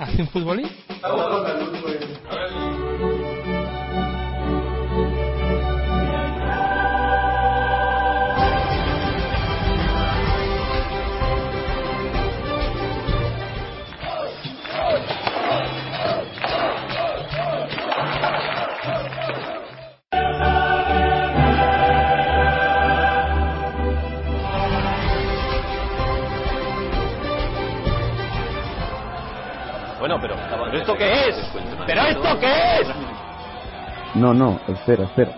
¿Hace un futbolín? Bueno, pero, ¿pero esto qué es? ¿Pero esto qué es? No, no, espera, espera.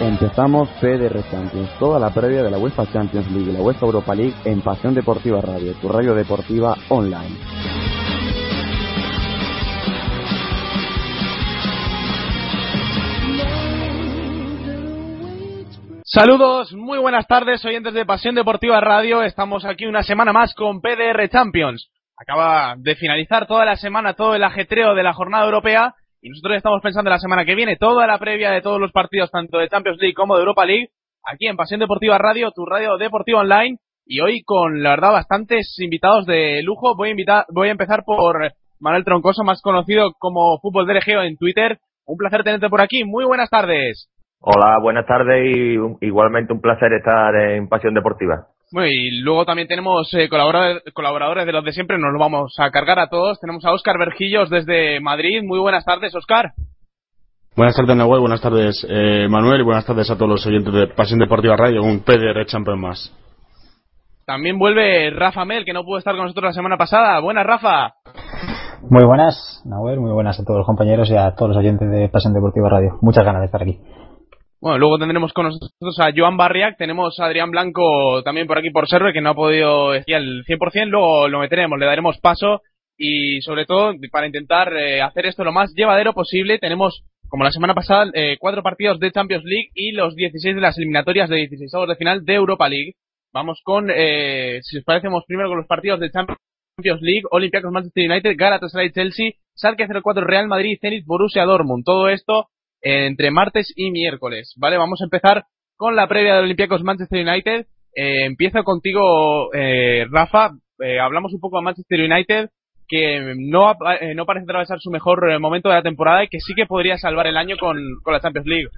Empezamos PDR Champions, toda la previa de la UEFA Champions League y la UEFA Europa League en Pasión Deportiva Radio, tu radio deportiva online. Saludos, muy buenas tardes, oyentes de Pasión Deportiva Radio. Estamos aquí una semana más con PDR Champions. Acaba de finalizar toda la semana todo el ajetreo de la jornada europea y nosotros estamos pensando en la semana que viene toda la previa de todos los partidos, tanto de Champions League como de Europa League, aquí en Pasión Deportiva Radio, tu radio deportiva online. Y hoy con, la verdad, bastantes invitados de lujo. Voy a, invitar, voy a empezar por Manuel Troncoso, más conocido como Fútbol de Geo en Twitter. Un placer tenerte por aquí. Muy buenas tardes. Hola, buenas tardes y un- igualmente un placer estar en Pasión Deportiva. Bueno, y luego también tenemos eh, colaboradores, colaboradores de los de siempre, nos lo vamos a cargar a todos. Tenemos a Óscar Vergillos desde Madrid. Muy buenas tardes, Óscar. Buenas tardes, Nahuel. Buenas tardes, eh, Manuel. Y buenas tardes a todos los oyentes de Pasión Deportiva Radio. Un PDR Champion más. También vuelve Rafa Mel, que no pudo estar con nosotros la semana pasada. Buenas, Rafa. Muy buenas, Nahuel, muy buenas a todos los compañeros y a todos los oyentes de Pasión Deportiva Radio. Muchas ganas de estar aquí. Bueno, luego tendremos con nosotros a Joan Barriac, tenemos a Adrián Blanco también por aquí por server, que no ha podido decir al 100%, luego lo meteremos, le daremos paso y sobre todo para intentar eh, hacer esto lo más llevadero posible, tenemos, como la semana pasada, eh, cuatro partidos de Champions League y los 16 de las eliminatorias de 16 avos de final de Europa League. Vamos con, eh, si os parece, vamos primero con los partidos de Champions League, Olympiacos Manchester United, Galatasaray Chelsea, Schalke 04 Real Madrid, Zenit Borussia Dortmund. Todo esto entre martes y miércoles, ¿vale? Vamos a empezar con la previa de Olympiacos Manchester United. Eh, empiezo contigo, eh, Rafa. Eh, hablamos un poco de Manchester United, que no, eh, no parece atravesar su mejor eh, momento de la temporada y que sí que podría salvar el año con, con la Champions League.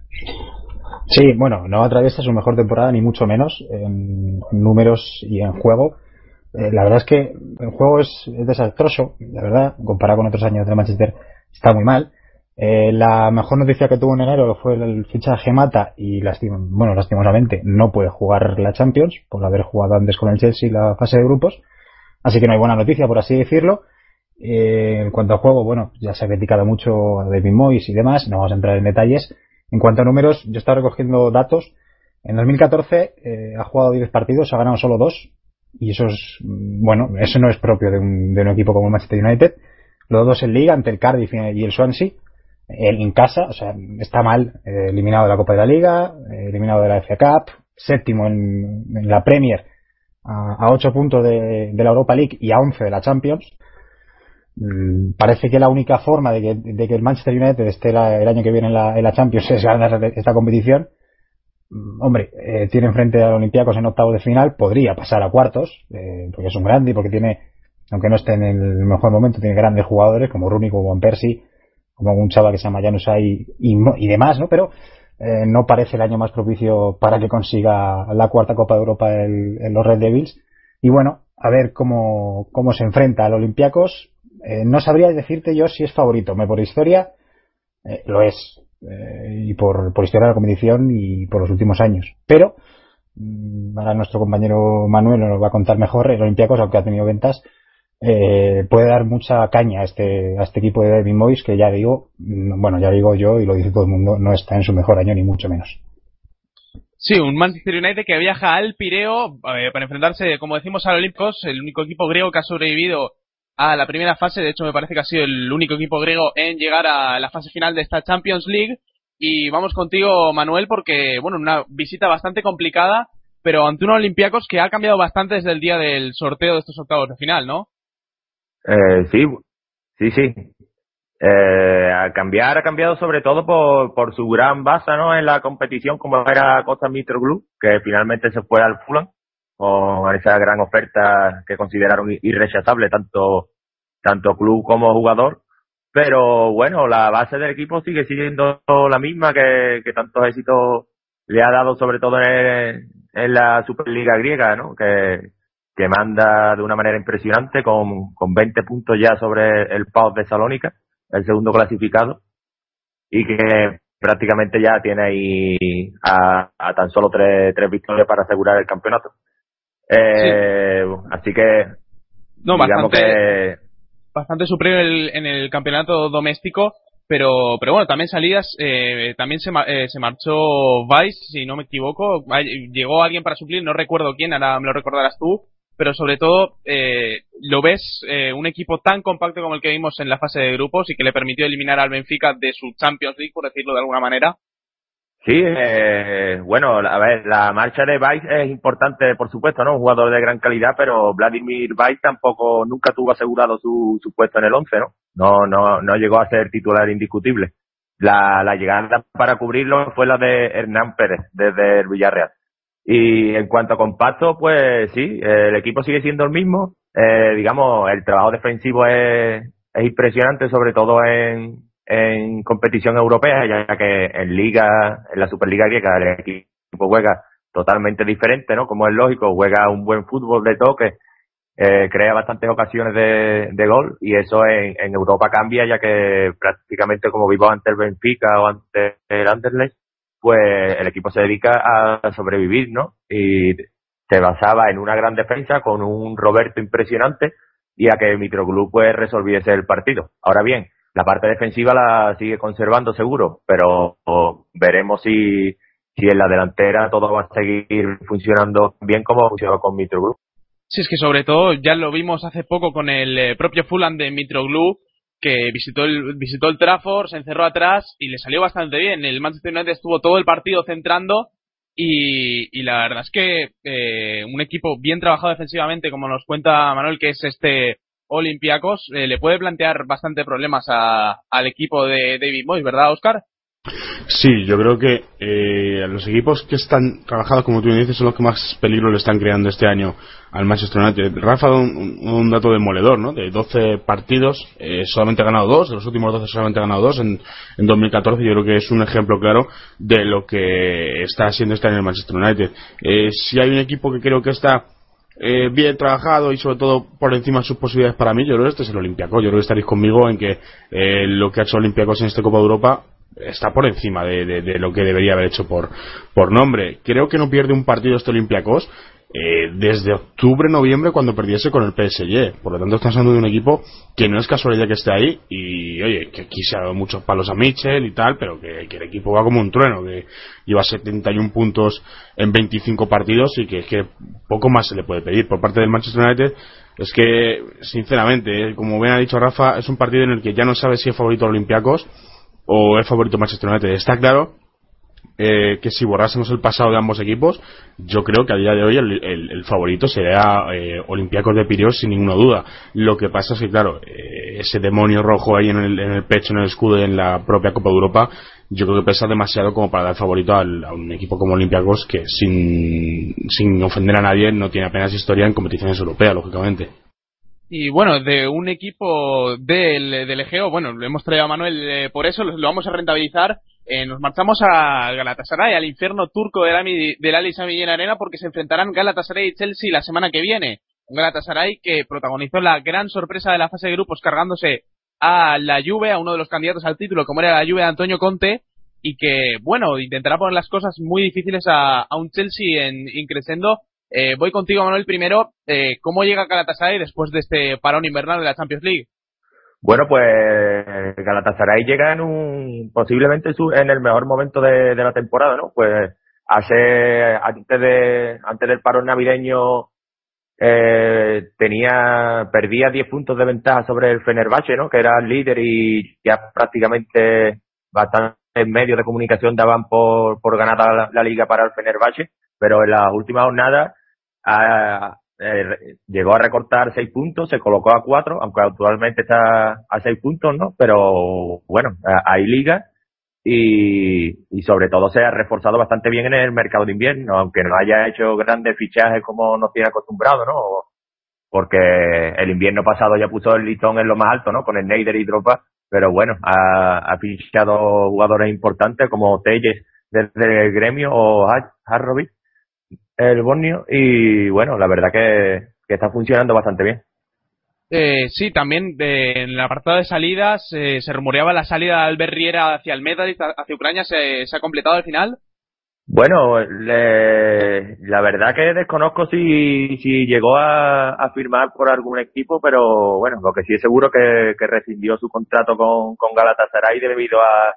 Sí, bueno, no atraviesa su mejor temporada, ni mucho menos, en números y en juego. La verdad es que el juego es, es desastroso, la verdad, comparado con otros años de Manchester, está muy mal. Eh, la mejor noticia que tuvo en enero fue el fichaje Mata y bueno, lastimosamente no puede jugar la Champions por haber jugado antes con el Chelsea la fase de grupos. Así que no hay buena noticia, por así decirlo. Eh, en cuanto a juego, bueno, ya se ha criticado mucho a David Moyes y demás, no vamos a entrar en detalles. En cuanto a números, yo estaba recogiendo datos. En 2014 eh, ha jugado 10 partidos, ha ganado solo 2. Y eso es, mm, bueno, eso no es propio de un, de un equipo como Manchester United. Los dos en liga, ante el Cardiff y el Swansea. En casa, o sea, está mal, eh, eliminado de la Copa de la Liga, eh, eliminado de la FA Cup, séptimo en, la Premier, a, 8 puntos de, la Europa League y a 11 de la Champions. Mm, parece que la única forma de que, de que el Manchester United esté la- el año que viene en la, Champions es ganar esta competición. Mm, Hombre, eh, tiene enfrente a Olympiacos en octavo de final, podría pasar a cuartos, porque es un grande y porque tiene, aunque no esté en el mejor momento, tiene grandes jugadores como Rooney, como Van Persie, como un chaval que se llama mo- y demás, ¿no? Pero eh, no parece el año más propicio para que consiga la cuarta Copa de Europa el, el los Red Devils. Y bueno, a ver cómo, cómo se enfrenta al Olympiacos. Eh, no sabría decirte yo si es favorito. Me por historia eh, lo es. Eh, y por, por historia de la competición y por los últimos años. Pero, mm, ahora nuestro compañero Manuel nos va a contar mejor, el Olympiacos, aunque ha tenido ventas, eh, puede dar mucha caña a este, a este equipo de David Moyes, que ya digo, bueno, ya digo yo y lo dice todo el mundo, no está en su mejor año ni mucho menos. Sí, un Manchester United que viaja al Pireo eh, para enfrentarse, como decimos, al Olímpicos, el único equipo griego que ha sobrevivido a la primera fase. De hecho, me parece que ha sido el único equipo griego en llegar a la fase final de esta Champions League. Y vamos contigo, Manuel, porque, bueno, una visita bastante complicada, pero ante un Olympiacos que ha cambiado bastante desde el día del sorteo de estos octavos de final, ¿no? Eh, sí, sí, sí. Eh, a cambiar ha cambiado sobre todo por, por su gran base ¿no? en la competición como era Costa. Blue, que finalmente se fue al Fulham. con esa gran oferta que consideraron irrechazable tanto, tanto club como jugador. Pero bueno, la base del equipo sigue siendo la misma que, tantos éxitos le ha dado sobre todo en, en la Superliga griega, ¿no? Que, que manda de una manera impresionante con, con 20 puntos ya sobre el PAOK de Salónica, el segundo clasificado, y que prácticamente ya tiene ahí a, a tan solo tres, tres victorias para asegurar el campeonato. Eh, Así que, no, digamos bastante, que bastante superior en el, en el campeonato doméstico, pero pero bueno, también salidas, eh, también se, eh, se marchó Vice, si no me equivoco, llegó alguien para suplir, no recuerdo quién, ahora me lo recordarás tú, pero sobre todo eh, lo ves eh, un equipo tan compacto como el que vimos en la fase de grupos y que le permitió eliminar al Benfica de su Champions League, por decirlo de alguna manera. Sí, eh, bueno, a ver, la marcha de Vice es importante, por supuesto, ¿no? Un jugador de gran calidad, pero Vladimir Vice tampoco nunca tuvo asegurado su, su puesto en el 11, ¿no? No, no, no llegó a ser titular indiscutible. La, la llegada para cubrirlo fue la de Hernán Pérez, desde el Villarreal. Y en cuanto a compacto, pues sí, el equipo sigue siendo el mismo. Eh, digamos, el trabajo defensivo es, es impresionante, sobre todo en, en competición europea, ya que en liga, en la Superliga griega, el equipo juega totalmente diferente, ¿no? Como es lógico, juega un buen fútbol de toque, eh, crea bastantes ocasiones de, de gol y eso en, en Europa cambia, ya que prácticamente como vivo ante el Benfica o ante el Anderlecht, pues el equipo se dedica a sobrevivir, ¿no? Y se basaba en una gran defensa con un Roberto impresionante y a que Mitroglou pues resolviese el partido. Ahora bien, la parte defensiva la sigue conservando seguro, pero veremos si, si en la delantera todo va a seguir funcionando bien como funcionó con Mitroglou. Sí, es que sobre todo ya lo vimos hace poco con el eh, propio Fulham de Mitroglou, que visitó el, visitó el Trafford, se encerró atrás y le salió bastante bien. El Manchester United estuvo todo el partido centrando y, y la verdad es que eh, un equipo bien trabajado defensivamente, como nos cuenta Manuel, que es este Olympiacos, eh, le puede plantear bastante problemas a, al equipo de David Moyes, ¿verdad, Oscar? Sí, yo creo que eh, los equipos que están trabajados, como tú dices, son los que más peligro le están creando este año al Manchester United. Rafa un, un dato demoledor, ¿no? De 12 partidos, eh, solamente ha ganado dos, de los últimos 12 solamente ha ganado dos en, en 2014. Yo creo que es un ejemplo claro de lo que está haciendo este año el Manchester United. Eh, si hay un equipo que creo que está eh, bien trabajado y sobre todo por encima de sus posibilidades para mí, yo creo que este es el Olympiacos. Yo creo que estaréis conmigo en que eh, lo que ha hecho Olympiacos en esta Copa de Europa está por encima de, lo que debería haber hecho por, nombre. Creo que no pierde un partido este Olympiacos eh, desde octubre, noviembre, cuando perdiese con el PSG. Por lo tanto, estamos hablando de un equipo que no es casualidad que esté ahí. Y oye, que aquí se ha dado muchos palos a Mitchell y tal, pero que, el equipo va como un trueno, que lleva 71 puntos en 25 partidos y que, que poco más se le puede pedir. Por parte del Manchester United, es que, sinceramente, eh, como bien ha dicho Rafa, es un partido en el que ya no sabe si es favorito Olympiacos o es favorito Manchester United. Está claro eh, que si borrásemos el pasado de ambos equipos, yo creo que a día de hoy el, el, el favorito sería eh, Olympiacos de Pirios sin ninguna duda. Lo que pasa es que, claro, eh, ese demonio rojo ahí en el, en el pecho, en el escudo en la propia Copa de Europa, yo creo que pesa demasiado como para dar favorito al, a un equipo como Olympiacos que, sin, sin ofender a nadie, no tiene apenas historia en competiciones europeas, lógicamente. Y bueno, de un equipo del, del Egeo, bueno, lo hemos traído a Manuel eh, por eso, lo, lo, vamos a rentabilizar. Eh, nos marchamos a Galatasaray, al infierno turco del, Ami, del Ali Sami Arena, porque se enfrentarán Galatasaray y Chelsea la semana que viene. Un Galatasaray que protagonizó la gran sorpresa de la fase de grupos cargándose a la Juve, a uno de los candidatos al título, como era la Juve de Antonio Conte, y que, bueno, intentará poner las cosas muy difíciles a, a un Chelsea en increscendo. Eh, voy contigo, Manuel, primero. Eh, ¿Cómo llega Galatasaray después de este parón invernal de la Champions League? Bueno, pues Galatasaray llega en un posiblemente en el mejor momento de, la temporada, ¿no? Pues hace antes de antes del parón navideño eh, tenía perdía 10 puntos de ventaja sobre el Fenerbahce, ¿no? Que era el líder y ya prácticamente bastante medios de comunicación daban por, por ganada la, la, liga para el Fenerbahce, pero en las últimas jornadas a, eh, llegó a recortar seis puntos, se colocó a cuatro, aunque actualmente está a seis puntos, ¿no? Pero bueno, hay liga y, y sobre todo se ha reforzado bastante bien en el mercado de invierno, aunque no haya hecho grandes fichajes como nos tiene acostumbrado, ¿no? Porque el invierno pasado ya puso el listón en lo más alto, ¿no? Con el Neider y Dropa, pero bueno, ha, ha fichado jugadores importantes como Telles desde el gremio o Harrovic, el Borneo, y bueno, la verdad que, que está funcionando bastante bien. Eh, sí, también de, en el apartado de salidas eh, se rumoreaba la salida de Albert Riera hacia el Medalist, hacia Ucrania. ¿Se, se ha completado al final? Bueno, le, la verdad que desconozco si, si llegó a, a, firmar por algún equipo, pero bueno, lo que sí es seguro que, que rescindió su contrato con, con Galatasaray debido a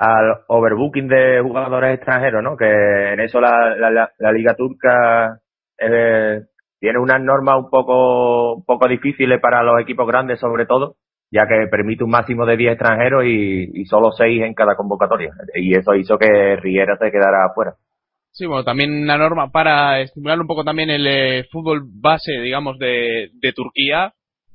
al overbooking de jugadores extranjeros, ¿no? Que en eso la, la, la liga turca eh, tiene unas normas un poco, un poco difíciles para los equipos grandes sobre todo, ya que permite un máximo de 10 extranjeros y, y solo 6 en cada convocatoria. Y eso hizo que Riera se quedara afuera. Sí, bueno, también una norma para estimular un poco también el eh, fútbol base, digamos, de, de Turquía,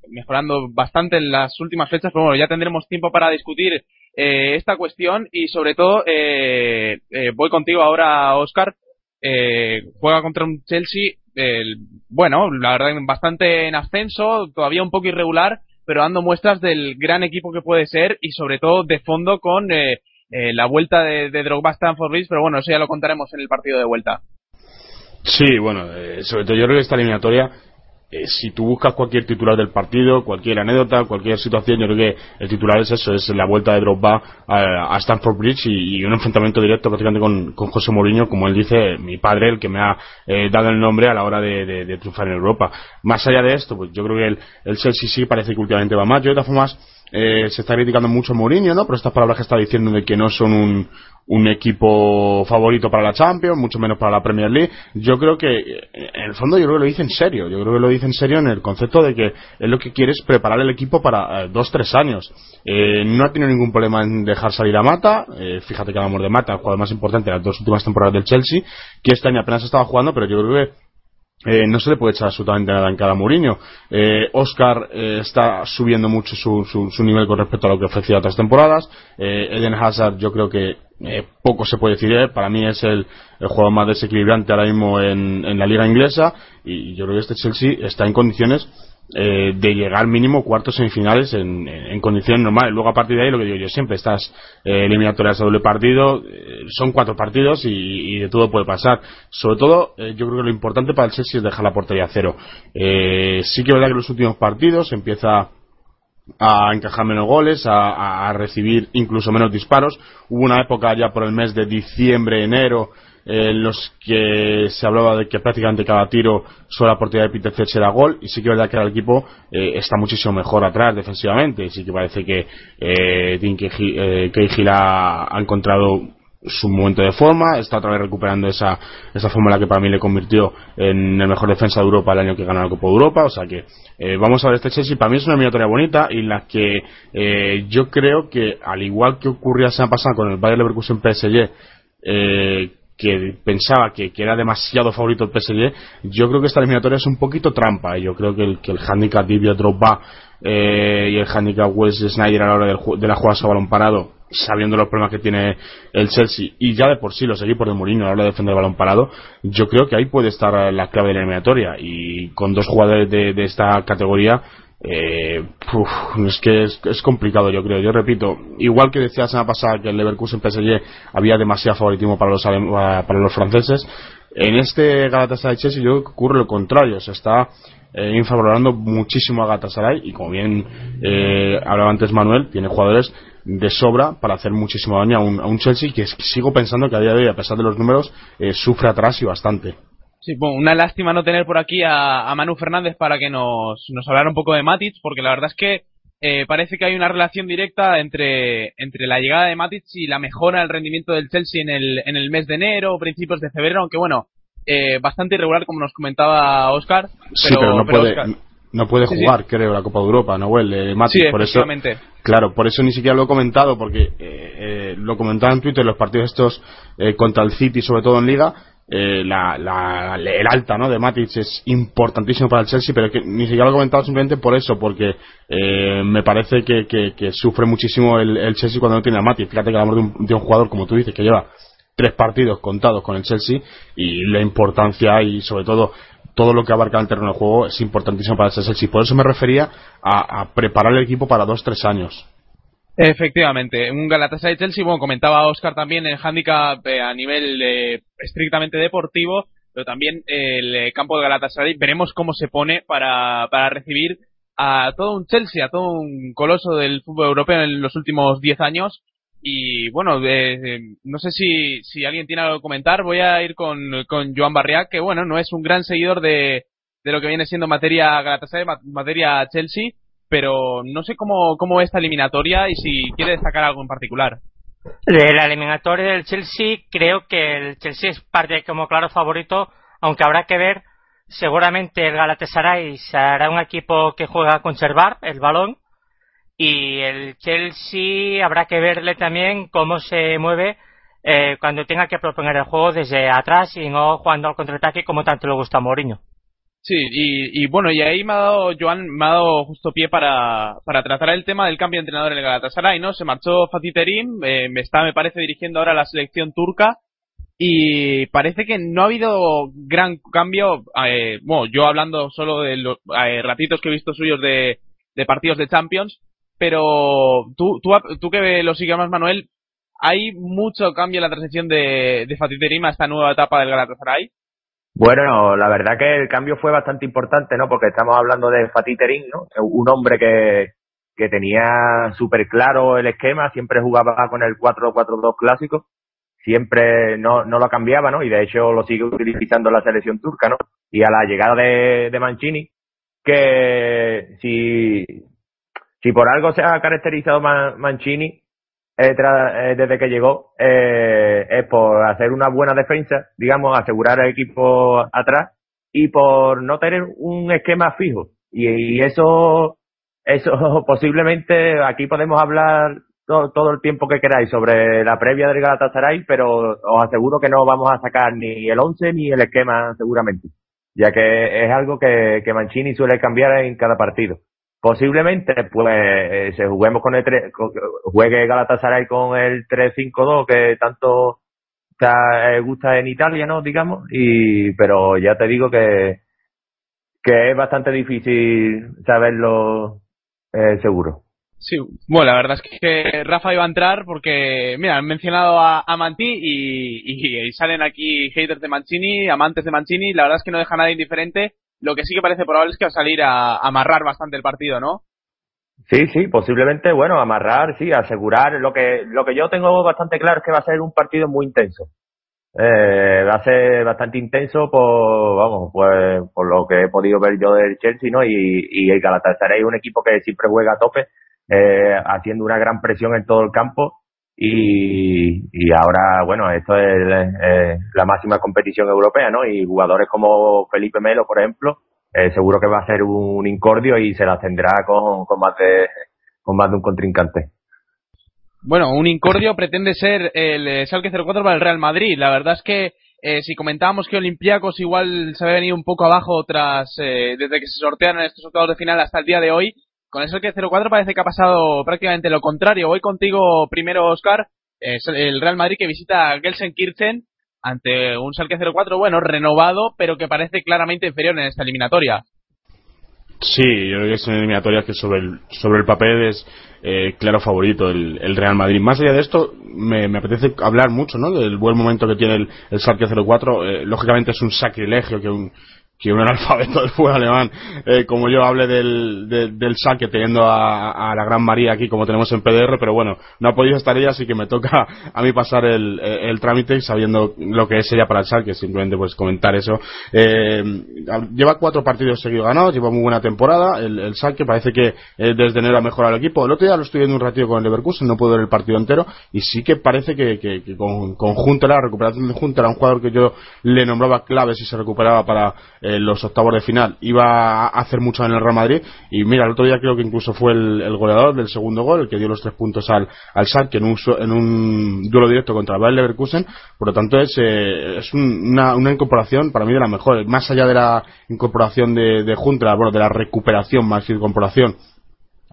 mejorando bastante en las últimas fechas, pero bueno, ya tendremos tiempo para discutir eh, esta cuestión y sobre todo, eh, eh, voy contigo ahora, Oscar, eh, juega contra un Chelsea el, bueno, la verdad bastante en ascenso, todavía un poco irregular, pero dando muestras del gran equipo que puede ser y sobre todo de fondo con eh, la vuelta de, de Drogba Stanford pero bueno, eso ya lo contaremos en el partido de vuelta. Sí, bueno, sobre todo yo creo que esta eliminatoria eh, si tú buscas cualquier titular del partido, cualquier anécdota, cualquier situación, yo creo que el titular es eso, es la vuelta de Drogba a, a Stanford Bridge y, un enfrentamiento directo prácticamente con, con, José Mourinho, como él dice, mi padre, el que me ha eh, dado el nombre a la hora de, de, de, triunfar en Europa. Más allá de esto, pues yo creo que el, el Chelsea sí parece que últimamente va más. Yo de todas formas, eh, se está criticando mucho a Mourinho, ¿no? Por estas palabras que está diciendo de que no son un, un equipo favorito para la Champions, mucho menos para la Premier League. Yo creo que, en el fondo, yo creo que lo dice en serio. Yo creo que lo dice en serio en el concepto de que él lo que quiere es preparar el equipo para eh, dos, tres años. Eh, no ha tenido ningún problema en dejar salir a Mata. Eh, fíjate que hablamos de Mata, el jugador más importante de las dos últimas temporadas del Chelsea, que este año apenas estaba jugando, pero yo creo que eh, no se le puede echar absolutamente nada en cada Mourinho. Eh, Oscar eh, está subiendo mucho su, su, su, nivel con respecto a lo que ofrecía otras temporadas. Eh, Eden Hazard yo creo que eh, poco se puede decir. Para mí es el, el, jugador más desequilibrante ahora mismo en, en, la liga inglesa y yo creo que este Chelsea está en condiciones eh, de llegar mínimo cuartos semifinales en, en, condiciones normales. Luego a partir de ahí lo que digo yo siempre, estas eh, eliminatorias a doble partido, eh, son cuatro partidos y, y, de todo puede pasar. Sobre todo, eh, yo creo que lo importante para el Chelsea es dejar la portería a cero. Eh, sí que es verdad que los últimos partidos empieza a encajar menos goles, a, a, recibir incluso menos disparos. Hubo una época ya por el mes de diciembre, enero, en los que se hablaba de que prácticamente cada tiro sobre la portería de Peter Fetch era gol y sí que es verdad que el equipo eh, está muchísimo mejor atrás defensivamente. Sí que parece que eh, Cahill ha, ha encontrado su momento de forma, está otra vez recuperando esa, esa fórmula que para mí le convirtió en el mejor defensa de Europa el año que ganó la Copa de Europa, o sea que eh, vamos a ver este Chelsea, para mí es una eliminatoria bonita y en la que eh, yo creo que al igual que ocurría semana pasada con el Bayern Leverkusen PSG, eh, que pensaba que, que, era demasiado favorito el PSG, yo creo que esta eliminatoria es un poquito trampa. Yo creo que el, que el handicap Drogba eh, y el handicap Wes Snyder a la hora del, de la jugada a balón parado, sabiendo los problemas que tiene el Chelsea y ya de por sí los equipos de Mourinho a la hora de defender el balón parado, yo creo que ahí puede estar la clave de la eliminatoria. Y con dos jugadores de esta categoría, eh, es que es, complicado yo creo. Yo repito igual que decía la semana pasada que el Leverkusen PSG había demasiado favoritismo para los para los franceses en este Galatasaray Chelsea yo creo que ocurre lo contrario. Se está eh, infavorando muchísimo a Galatasaray y como bien eh, hablaba antes Manuel tiene jugadores de sobra para hacer muchísimo daño a un, a un Chelsea que sigo pensando que a día de hoy a pesar de los números eh, sufre atrás y bastante Sí, bueno, una lástima no tener por aquí a, a Manu Fernández para que nos, nos hablara un poco de Matic, porque la verdad es que eh, parece que hay una relación directa entre, entre la llegada de Matic y la mejora del rendimiento del Chelsea en el, en el mes de enero o principios de febrero, aunque bueno, eh, bastante irregular como nos comentaba Oscar. Pero, sí, pero no pero puede, Oscar... no puede jugar, sí. creo, la Copa de Europa, Nahuel, eh, Matic. Sí, por eso, claro, por eso ni siquiera lo he comentado, porque eh, eh, lo comentaba en Twitter, los partidos estos eh, contra el City, sobre todo en Liga, eh, la, la, el alta ¿no? de Matic es importantísimo para el Chelsea, pero que ni siquiera lo he comentado simplemente por eso, porque eh, me parece que, que, sufre muchísimo el, el, Chelsea cuando no tiene a Matic. Fíjate que hablamos de un, de un jugador, como tú dices, que lleva tres partidos contados con el Chelsea y la importancia y sobre todo todo lo que abarca el terreno de juego es importantísimo para el Chelsea. Por eso me refería a, a preparar el equipo para dos, tres años. Efectivamente, un Galatasaray Chelsea, bueno, comentaba Oscar también el handicap eh, a nivel eh, estrictamente deportivo, pero también el eh, campo de Galatasaray, veremos cómo se pone para, para recibir a todo un Chelsea, a todo un coloso del fútbol europeo en los últimos 10 años. Y bueno, no sé si, si alguien tiene algo que comentar, voy a ir con, con Joan Barriac, que bueno, no es un gran seguidor de, de lo que viene siendo materia Galatasaray, materia Chelsea, pero no sé cómo, cómo esta eliminatoria y si quiere destacar algo en particular. De la eliminatoria del Chelsea, creo que el Chelsea es parte como claro favorito, aunque habrá que ver, seguramente el Galatasaray será un equipo que juega a conservar el balón y el Chelsea habrá que verle también cómo se mueve eh, cuando tenga que proponer el juego desde atrás y no jugando al contraataque como tanto le gusta a Mourinho. Sí, y, bueno, y ahí me ha dado, Joan, me ha dado justo pie para, para tratar el tema del cambio de entrenador en el Galatasaray, ¿no? Se marchó Fatih Terim, eh, está, me parece, dirigiendo ahora la selección turca, y parece que no ha habido gran cambio, eh, bueno, yo hablando solo de los eh, ratitos que he visto suyos de, de partidos de Champions, pero tú, tú, tú que lo sigues más, Manuel, ¿hay mucho cambio en la transición de, de Fatih Terim a esta nueva etapa del Galatasaray? Bueno, la verdad que el cambio fue bastante importante, ¿no? Porque estamos hablando de Fatih Terim, ¿no? Un hombre que, que tenía súper claro el esquema, siempre jugaba con el 4-4-2 clásico, siempre no, no lo cambiaba, ¿no? Y de hecho lo sigue utilizando la selección turca, ¿no? Y a la llegada de, de Mancini, que si, si por algo se ha caracterizado Mancini, eh, eh, desde que llegó eh, es por hacer una buena defensa, digamos, asegurar al equipo atrás y por no tener un esquema fijo. Y, eso, eso posiblemente aquí podemos hablar todo, todo, el tiempo que queráis sobre la previa del Galatasaray, pero os aseguro que no vamos a sacar ni el 11 ni el esquema seguramente, ya que es algo que, que Mancini suele cambiar en cada partido posiblemente pues eh, se juguemos con el juegue Galatasaray con el 3-5-2 que tanto eh, gusta en Italia no digamos y pero ya te digo que que es bastante difícil saberlo eh, seguro. Sí, bueno, la verdad es que Rafa iba a entrar porque, mira, han mencionado a, a Manti y, y, salen aquí haters de Mancini, amantes de Mancini, la verdad es que no deja nada indiferente lo que sí que parece probable es que va a salir a, amarrar bastante el partido, ¿no? Sí, sí, posiblemente, bueno, amarrar, sí, asegurar. Lo que, lo que yo tengo bastante claro es que va a ser un partido muy intenso. Eh, va a ser bastante intenso por, vamos, pues, por lo que he podido ver yo del Chelsea, ¿no? Y, el Galatasaray es un equipo que siempre juega a tope, eh, haciendo una gran presión en todo el campo y, y ahora, bueno, esto es la máxima competición europea, ¿no? Y jugadores como Felipe Melo, por ejemplo, eh, seguro que va a ser un incordio y se la tendrá con, con, más de, con más de un contrincante. Bueno, un incordio pretende ser el eh, Salque 04 para el Real Madrid. La verdad es que eh, si comentábamos que Olympiacos igual se había venido un poco abajo tras eh, desde que se sortearon estos octavos de final hasta el día de hoy, con eso que 0-4 parece que ha pasado prácticamente lo contrario. Voy contigo primero, Oscar. Es el Real Madrid que visita a Gelsenkirchen ante un Schalke 0-4, bueno, renovado, pero que parece claramente inferior en esta eliminatoria. Sí, yo creo que es una eliminatoria que sobre el, sobre el papel es eh, claro favorito el, Real Madrid. Más allá de esto, me, apetece hablar mucho ¿no? del buen momento que tiene el, el Schalke 04. Eh, lógicamente es un sacrilegio que un, que un analfabeto del fútbol alemán eh, como yo hable del, del saque teniendo a, la Gran María aquí como tenemos en PDR, pero bueno, no ha podido estar ella, así que me toca a mí pasar el, el trámite sabiendo lo que es ella para el saque, simplemente pues comentar eso. Eh, lleva cuatro partidos seguidos ganados, lleva muy buena temporada, el, el saque parece que eh, desde enero ha mejorado el equipo. El otro día lo estoy viendo un ratito con el Leverkusen, no puedo ver el partido entero, y sí que parece que, que, con, con la recuperación de Junta era un jugador que yo le nombraba clave si se recuperaba para en los octavos de final iba a hacer mucho en el Real Madrid. Y mira el otro día creo que incluso fue el, goleador del segundo gol el que dio los tres puntos al al Schalke en un en un duelo directo contra el Leverkusen. Por lo tanto es eh, es una, una incorporación para mí de la mejor. Más allá de la incorporación de, de Junta bueno de la recuperación más que incorporación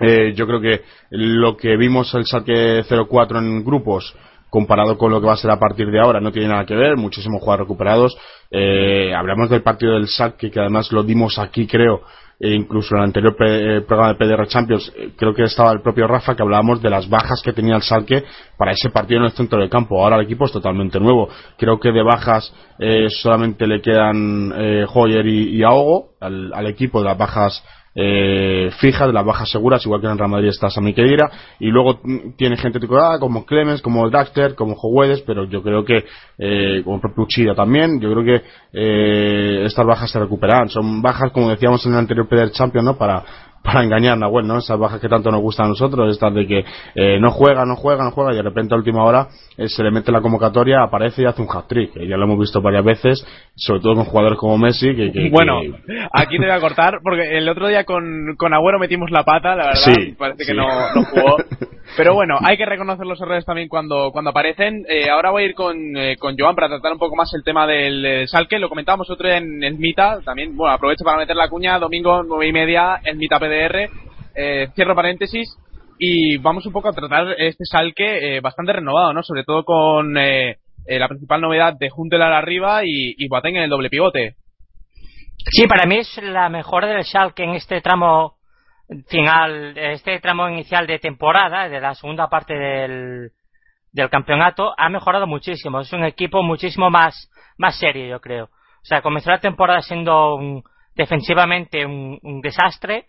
eh, yo creo que lo que vimos el Schalke 04 en grupos comparado con lo que va a ser a partir de ahora no tiene nada que ver, muchísimos jugadores recuperados. Eh, hablamos del partido del SAC, que además lo dimos aquí, creo, e incluso en el anterior eh, programa de PDR Champions, eh, creo que estaba el propio Rafa que hablábamos de las bajas que tenía el Salque para ese partido en el centro del campo. Ahora el equipo es totalmente nuevo. Creo que de bajas eh, solamente le quedan eh, Hoyer y, y Ahogo al, al equipo de las bajas eh, fija, de las bajas seguras, igual que en el Real Madrid está Sami Khedira, y luego mm, tiene gente titulada como Clemens, como Daxter, como Joguedes, pero yo creo que, eh, como el propio Uchida también, yo creo que eh, estas bajas se recuperarán. Son bajas, como decíamos en el anterior PDR Champions, ¿no? Para, para engañar Nahuel, ¿no? Esas bajas que tanto nos gustan a nosotros, estas de que eh, no juega, no juega, no juega y de repente a última hora eh, se le mete la convocatoria, aparece y hace un hat-trick. ya lo hemos visto varias veces, sobre todo con jugadores como Messi. Que, bueno, aquí te voy a cortar porque el otro día con, con Agüero metimos la pata, la verdad, parece que no, no jugó. Pero bueno, hay que reconocer los errores también cuando, cuando aparecen. Eh, ahora voy a ir con, eh, con Joan para tratar un poco más el tema del Salque. Lo comentábamos otro día en el Mita. También, bueno, aprovecho para meter la cuña. Domingo, nueve y media, en Mita PDR. Eh, cierro paréntesis. Y vamos un poco a tratar este Salque eh, bastante renovado, ¿no? Sobre todo con eh, eh la principal novedad de Juntelar arriba y, y Boateng en el doble pivote. Sí, para mí es la mejor del Salque en este tramo final, este tramo inicial de temporada, de la segunda parte del, del campeonato, ha mejorado muchísimo. Es un equipo muchísimo más, más serio, yo creo. O sea, comenzó la temporada siendo un, defensivamente un, un, desastre,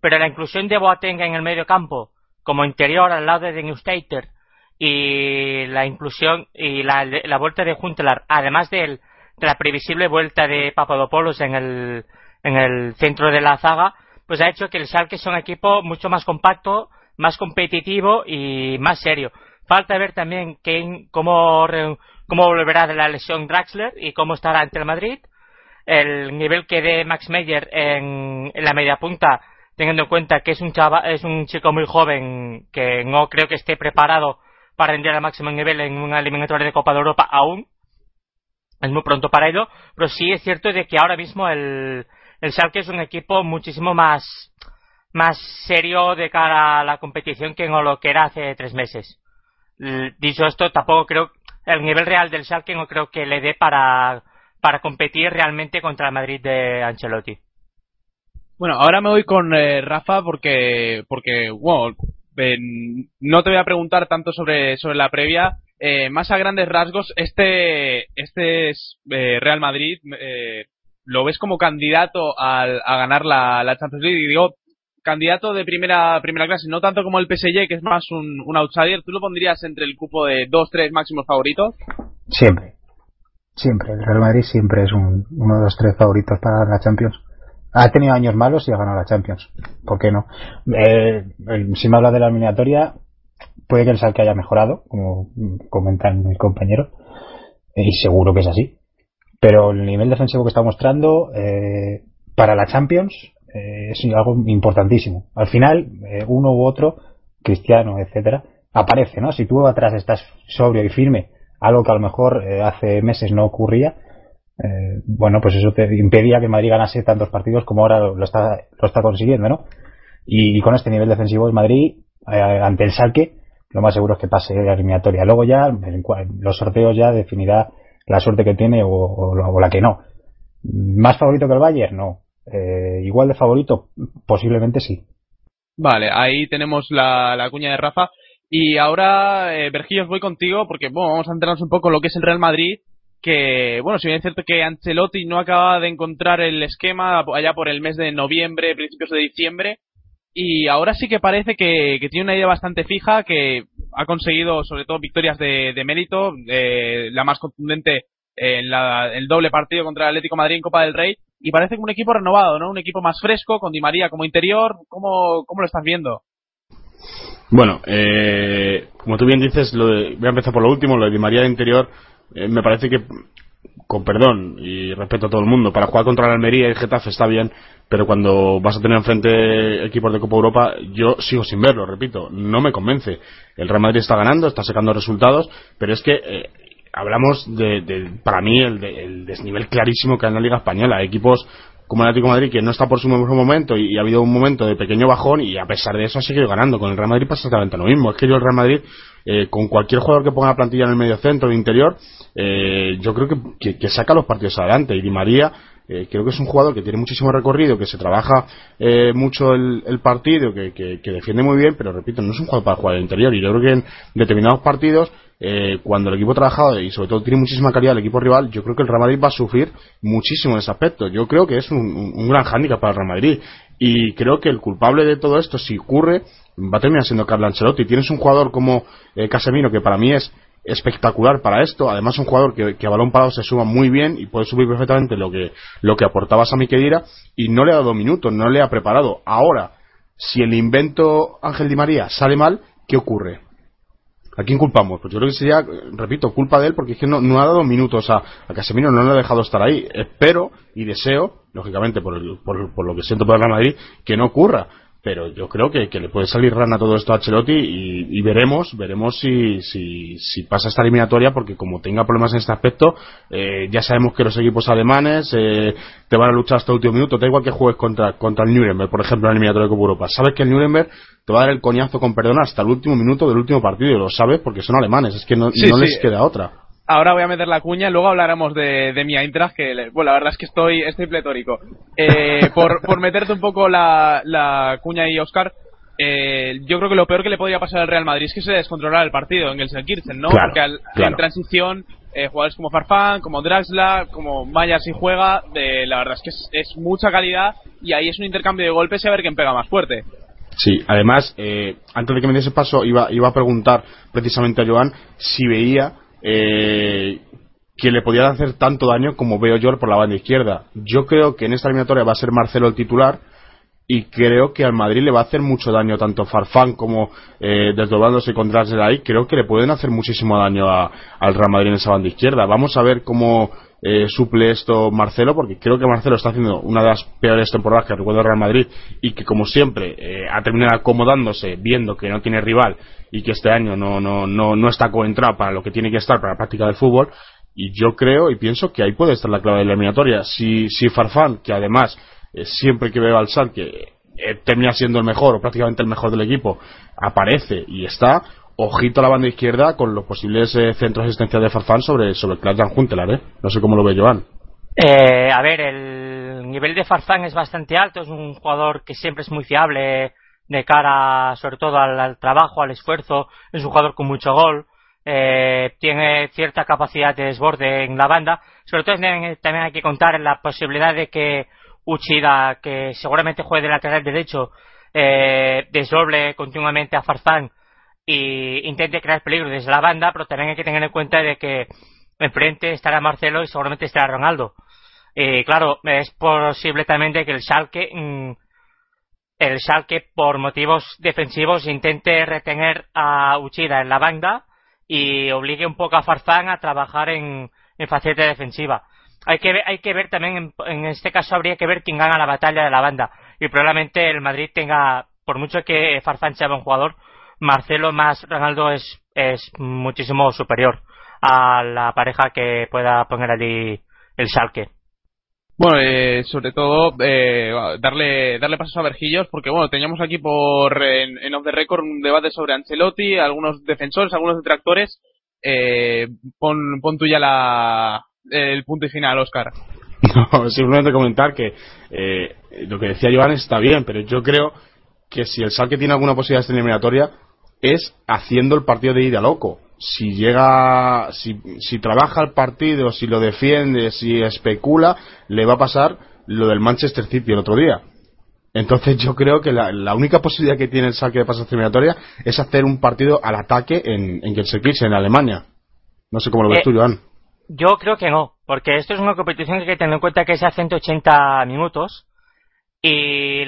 pero la inclusión de Boateng en el medio campo, como interior al lado de Newstater, y la inclusión y la, la vuelta de Juntelar, además de, de la previsible vuelta de Papadopoulos en el, en el centro de la zaga, pues ha hecho que el Schalke sea un equipo mucho más compacto, más competitivo y más serio. Falta ver también que, cómo, cómo volverá de la lesión Draxler y cómo estará ante el Madrid. El nivel que dé Max Meyer en, en la media punta, teniendo en cuenta que es un chava, es un chico muy joven que no creo que esté preparado para rendir al máximo nivel en una eliminatoria de Copa de Europa aún. Es muy pronto para ello, pero sí es cierto de que ahora mismo el, el Schalke es un equipo muchísimo más más serio de cara a la competición que no lo que era hace tres meses. Dicho esto, tampoco creo el nivel real del Schalke no creo que le dé para para competir realmente contra el Madrid de Ancelotti. Bueno, ahora me voy con eh, Rafa porque porque bueno, eh, no te voy a preguntar tanto sobre sobre la previa. Eh, más a grandes rasgos, este este es eh, Real Madrid lo ves como candidato al, a ganar la, la Champions League. Y digo, candidato de primera primera clase, no tanto como el PSG, que es más un, un outsider. ¿Tú lo pondrías entre el cupo de dos, tres máximos favoritos? Siempre. Siempre. El Real Madrid siempre es un, uno de los tres favoritos para la Champions. Ha tenido años malos y ha ganado la Champions. ¿Por qué no? Eh, si me habla de la eliminatoria, puede que el Salque haya mejorado, como comentan mis compañeros. Y seguro que es así pero el nivel defensivo que está mostrando eh, para la Champions eh, es algo importantísimo. Al final, eh, uno u otro, Cristiano, etcétera, aparece, ¿no? Si tú atrás estás sobrio y firme, algo que a lo mejor eh, hace meses no ocurría, eh, bueno, pues eso te impedía que Madrid ganase tantos partidos como ahora lo está, lo está consiguiendo, ¿no? Y, con este nivel defensivo, el Madrid, eh, ante el saque, lo más seguro es que pase la eliminatoria. Luego ya, los sorteos ya definirá la suerte que tiene o, o, o la que no. ¿Más favorito que el Bayern? No. Eh, igual de favorito, posiblemente sí. Vale, ahí tenemos la, la cuña de Rafa. Y ahora, eh, voy contigo porque bueno, vamos a enterarnos un poco lo que es el Real Madrid. Que, bueno, si bien es cierto que Ancelotti no acaba de encontrar el esquema allá por el mes de noviembre, principios de diciembre, y ahora sí que parece que, tiene una idea bastante fija, que ha conseguido sobre todo victorias de, mérito, eh, la más contundente en la, el doble partido contra el Atlético Madrid en Copa del Rey, y parece un equipo renovado, ¿no? Un equipo más fresco, con Di María como interior, ¿cómo, cómo lo estás viendo? Bueno, eh, como tú bien dices, lo de, voy a empezar por lo último, lo de Di María de interior, eh, me parece que con perdón y respeto a todo el mundo, para jugar contra la Almería y el Getafe está bien, pero cuando vas a tener enfrente equipos de Copa Europa, yo sigo sin verlo, repito, no me convence. El Real Madrid está ganando, está sacando resultados, pero es que eh, hablamos de, para mí, el, desnivel clarísimo que hay en la Liga Española. Equipos como el Atlético de Madrid que no está por su mejor momento y, ha habido un momento de pequeño bajón y a pesar de eso ha seguido ganando. Con el Real Madrid pasa exactamente lo mismo. Es que yo el Real Madrid, eh, con cualquier jugador que ponga la plantilla en el medio centro, el interior, eh, yo creo que, que, saca los partidos adelante. Y Di María eh, creo que es un jugador que tiene muchísimo recorrido, que se trabaja eh, mucho el, partido, que, que, que, defiende muy bien, pero repito, no es un jugador para jugar al interior. Y yo creo que en determinados partidos eh, cuando el equipo ha trabajado y sobre todo tiene muchísima calidad el equipo rival, yo creo que el Real Madrid va a sufrir muchísimo en ese aspecto. Yo creo que es un, gran hándicap para el Real Madrid. Y creo que el culpable de todo esto, si ocurre, va a terminar siendo Carlo Ancelotti. Tienes un jugador como eh, Casemiro, que para mí es espectacular para esto. Además, un jugador que, a balón parado se suba muy bien y puede subir perfectamente lo que, lo que aportaba Sami Khedira y no le ha dado minutos, no le ha preparado. Ahora, si el invento Ángel Di María sale mal, ¿qué ocurre? ¿A quién culpamos? Pues yo creo que sería, repito, culpa de él porque es que no, no ha dado minutos a, a, Casemiro, no le ha dejado estar ahí. Espero y deseo, lógicamente por, por, por lo que siento por el Madrid, que no ocurra pero yo creo que, le puede salir rana todo esto a Chelotti y, veremos veremos si, si, si, pasa esta eliminatoria porque como tenga problemas en este aspecto eh, ya sabemos que los equipos alemanes eh, te van a luchar hasta el último minuto. Da igual que juegues contra, contra el Nuremberg por ejemplo en la eliminatoria de Copa Europa. Sabes que el Nuremberg te va a dar el coñazo con perdón hasta el último minuto del último partido y lo sabes porque son alemanes. Es que no, no les queda otra ahora voy a meter la cuña, luego hablaremos de, de mi Eintracht, que bueno, la verdad es que estoy, estoy pletórico. Eh, por, por meterte un poco la, la cuña ahí, Oscar, eh, yo creo que lo peor que le podría pasar al Real Madrid es que se descontrolara el partido en el Selkirchen, ¿no? Porque al, en transición, eh, jugadores como Farfán, como Draxla, como Maya si juega, de, la verdad es que es, es, mucha calidad y ahí es un intercambio de golpes y a ver quién pega más fuerte. Sí, además, eh, antes de que me diese paso, iba, iba a preguntar precisamente a Joan si veía eh, que le podía hacer tanto daño como veo yo por la banda izquierda. Yo creo que en esta eliminatoria va a ser Marcelo el titular y creo que al Madrid le va a hacer mucho daño tanto Farfán como eh, desdoblándose contra ahí creo que le pueden hacer muchísimo daño al Real Madrid en esa banda izquierda vamos a ver cómo eh, suple esto Marcelo porque creo que Marcelo está haciendo una de las peores temporadas que recuerdo Real Madrid y que como siempre eh, ha terminado acomodándose viendo que no tiene rival y que este año no, no, no, no está coentrado para lo que tiene que estar para la práctica del fútbol. Y yo creo y pienso que ahí puede estar la clave de la eliminatoria. Si, si Farfán que además eh, siempre que veo al Sal que eh, termina siendo el mejor o prácticamente el mejor del equipo aparece y está ojito a la banda izquierda con los posibles eh, centros asistenciales de Farfán sobre, sobre Clark Juntelar, ¿eh? No sé cómo lo ve Joan. Eh, a ver, el nivel de Farfán es bastante alto, es un jugador que siempre es muy fiable de cara sobre todo al, trabajo, al esfuerzo, es un jugador con mucho gol, eh, tiene cierta capacidad de desborde en la banda, sobre todo también, hay que contar la posibilidad de que Uchida, que seguramente juegue de lateral derecho, eh, desdoble continuamente a Farfán y intente crear peligro desde la banda, pero también hay que tener en cuenta de que enfrente estará Marcelo y seguramente estará Ronaldo. Y claro, es posible también de que el Schalke mm, el Schalke por motivos defensivos intente retener a Uchida en la banda y obligue un poco a Farfán a trabajar en, en faceta defensiva. Hay que, ver, hay que ver también, en, este caso habría que ver quién gana la batalla de la banda. Y probablemente el Madrid tenga, por mucho que Farfán sea un jugador, Marcelo más Ronaldo es, es muchísimo superior a la pareja que pueda poner allí el Schalke. Bueno, eh, sobre todo eh, darle darle pasos a Vergillos porque bueno teníamos aquí por en, en off the record un debate sobre Ancelotti, algunos defensores, algunos detractores. Eh, pon, pon tú ya la, el punto y final, Oscar. No, simplemente comentar que eh, lo que decía Joan está bien, pero yo creo que si el Salque tiene alguna posibilidad de eliminatoria es haciendo el partido de ida loco si llega, si, si trabaja el partido, si lo defiende, si especula, le va a pasar lo del Manchester City el otro día. Entonces yo creo que la, única posibilidad que tiene el saque de paso eliminatoria es hacer un partido al ataque en, en Gelsenkirchen, en Alemania. No sé cómo lo ves eh, tú, Joan. Yo creo que no, porque esto es una competición que hay que tener en cuenta que es a 180 minutos y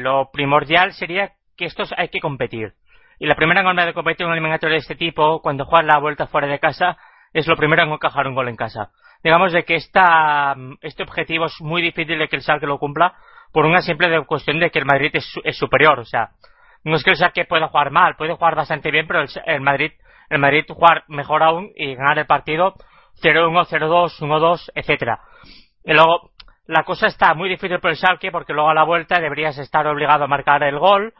lo primordial sería que estos hay que competir. Y la primera norma de competir un de este tipo, cuando juegas la vuelta fuera de casa, es lo primero en encajar un gol en casa. digamos, de que esta, este objetivo es muy difícil de que el Schalke lo cumpla por una simple cuestión de que el Madrid es, superior. O sea, no es que el Schalke pueda jugar mal, puede jugar bastante bien, pero el, Madrid, el Madrid jugar mejor aún y ganar el partido 0-1, 0-2, 1-2, etcétera. Y luego, la cosa está muy difícil por el Schalke porque luego a la vuelta deberías estar obligado a marcar el gol.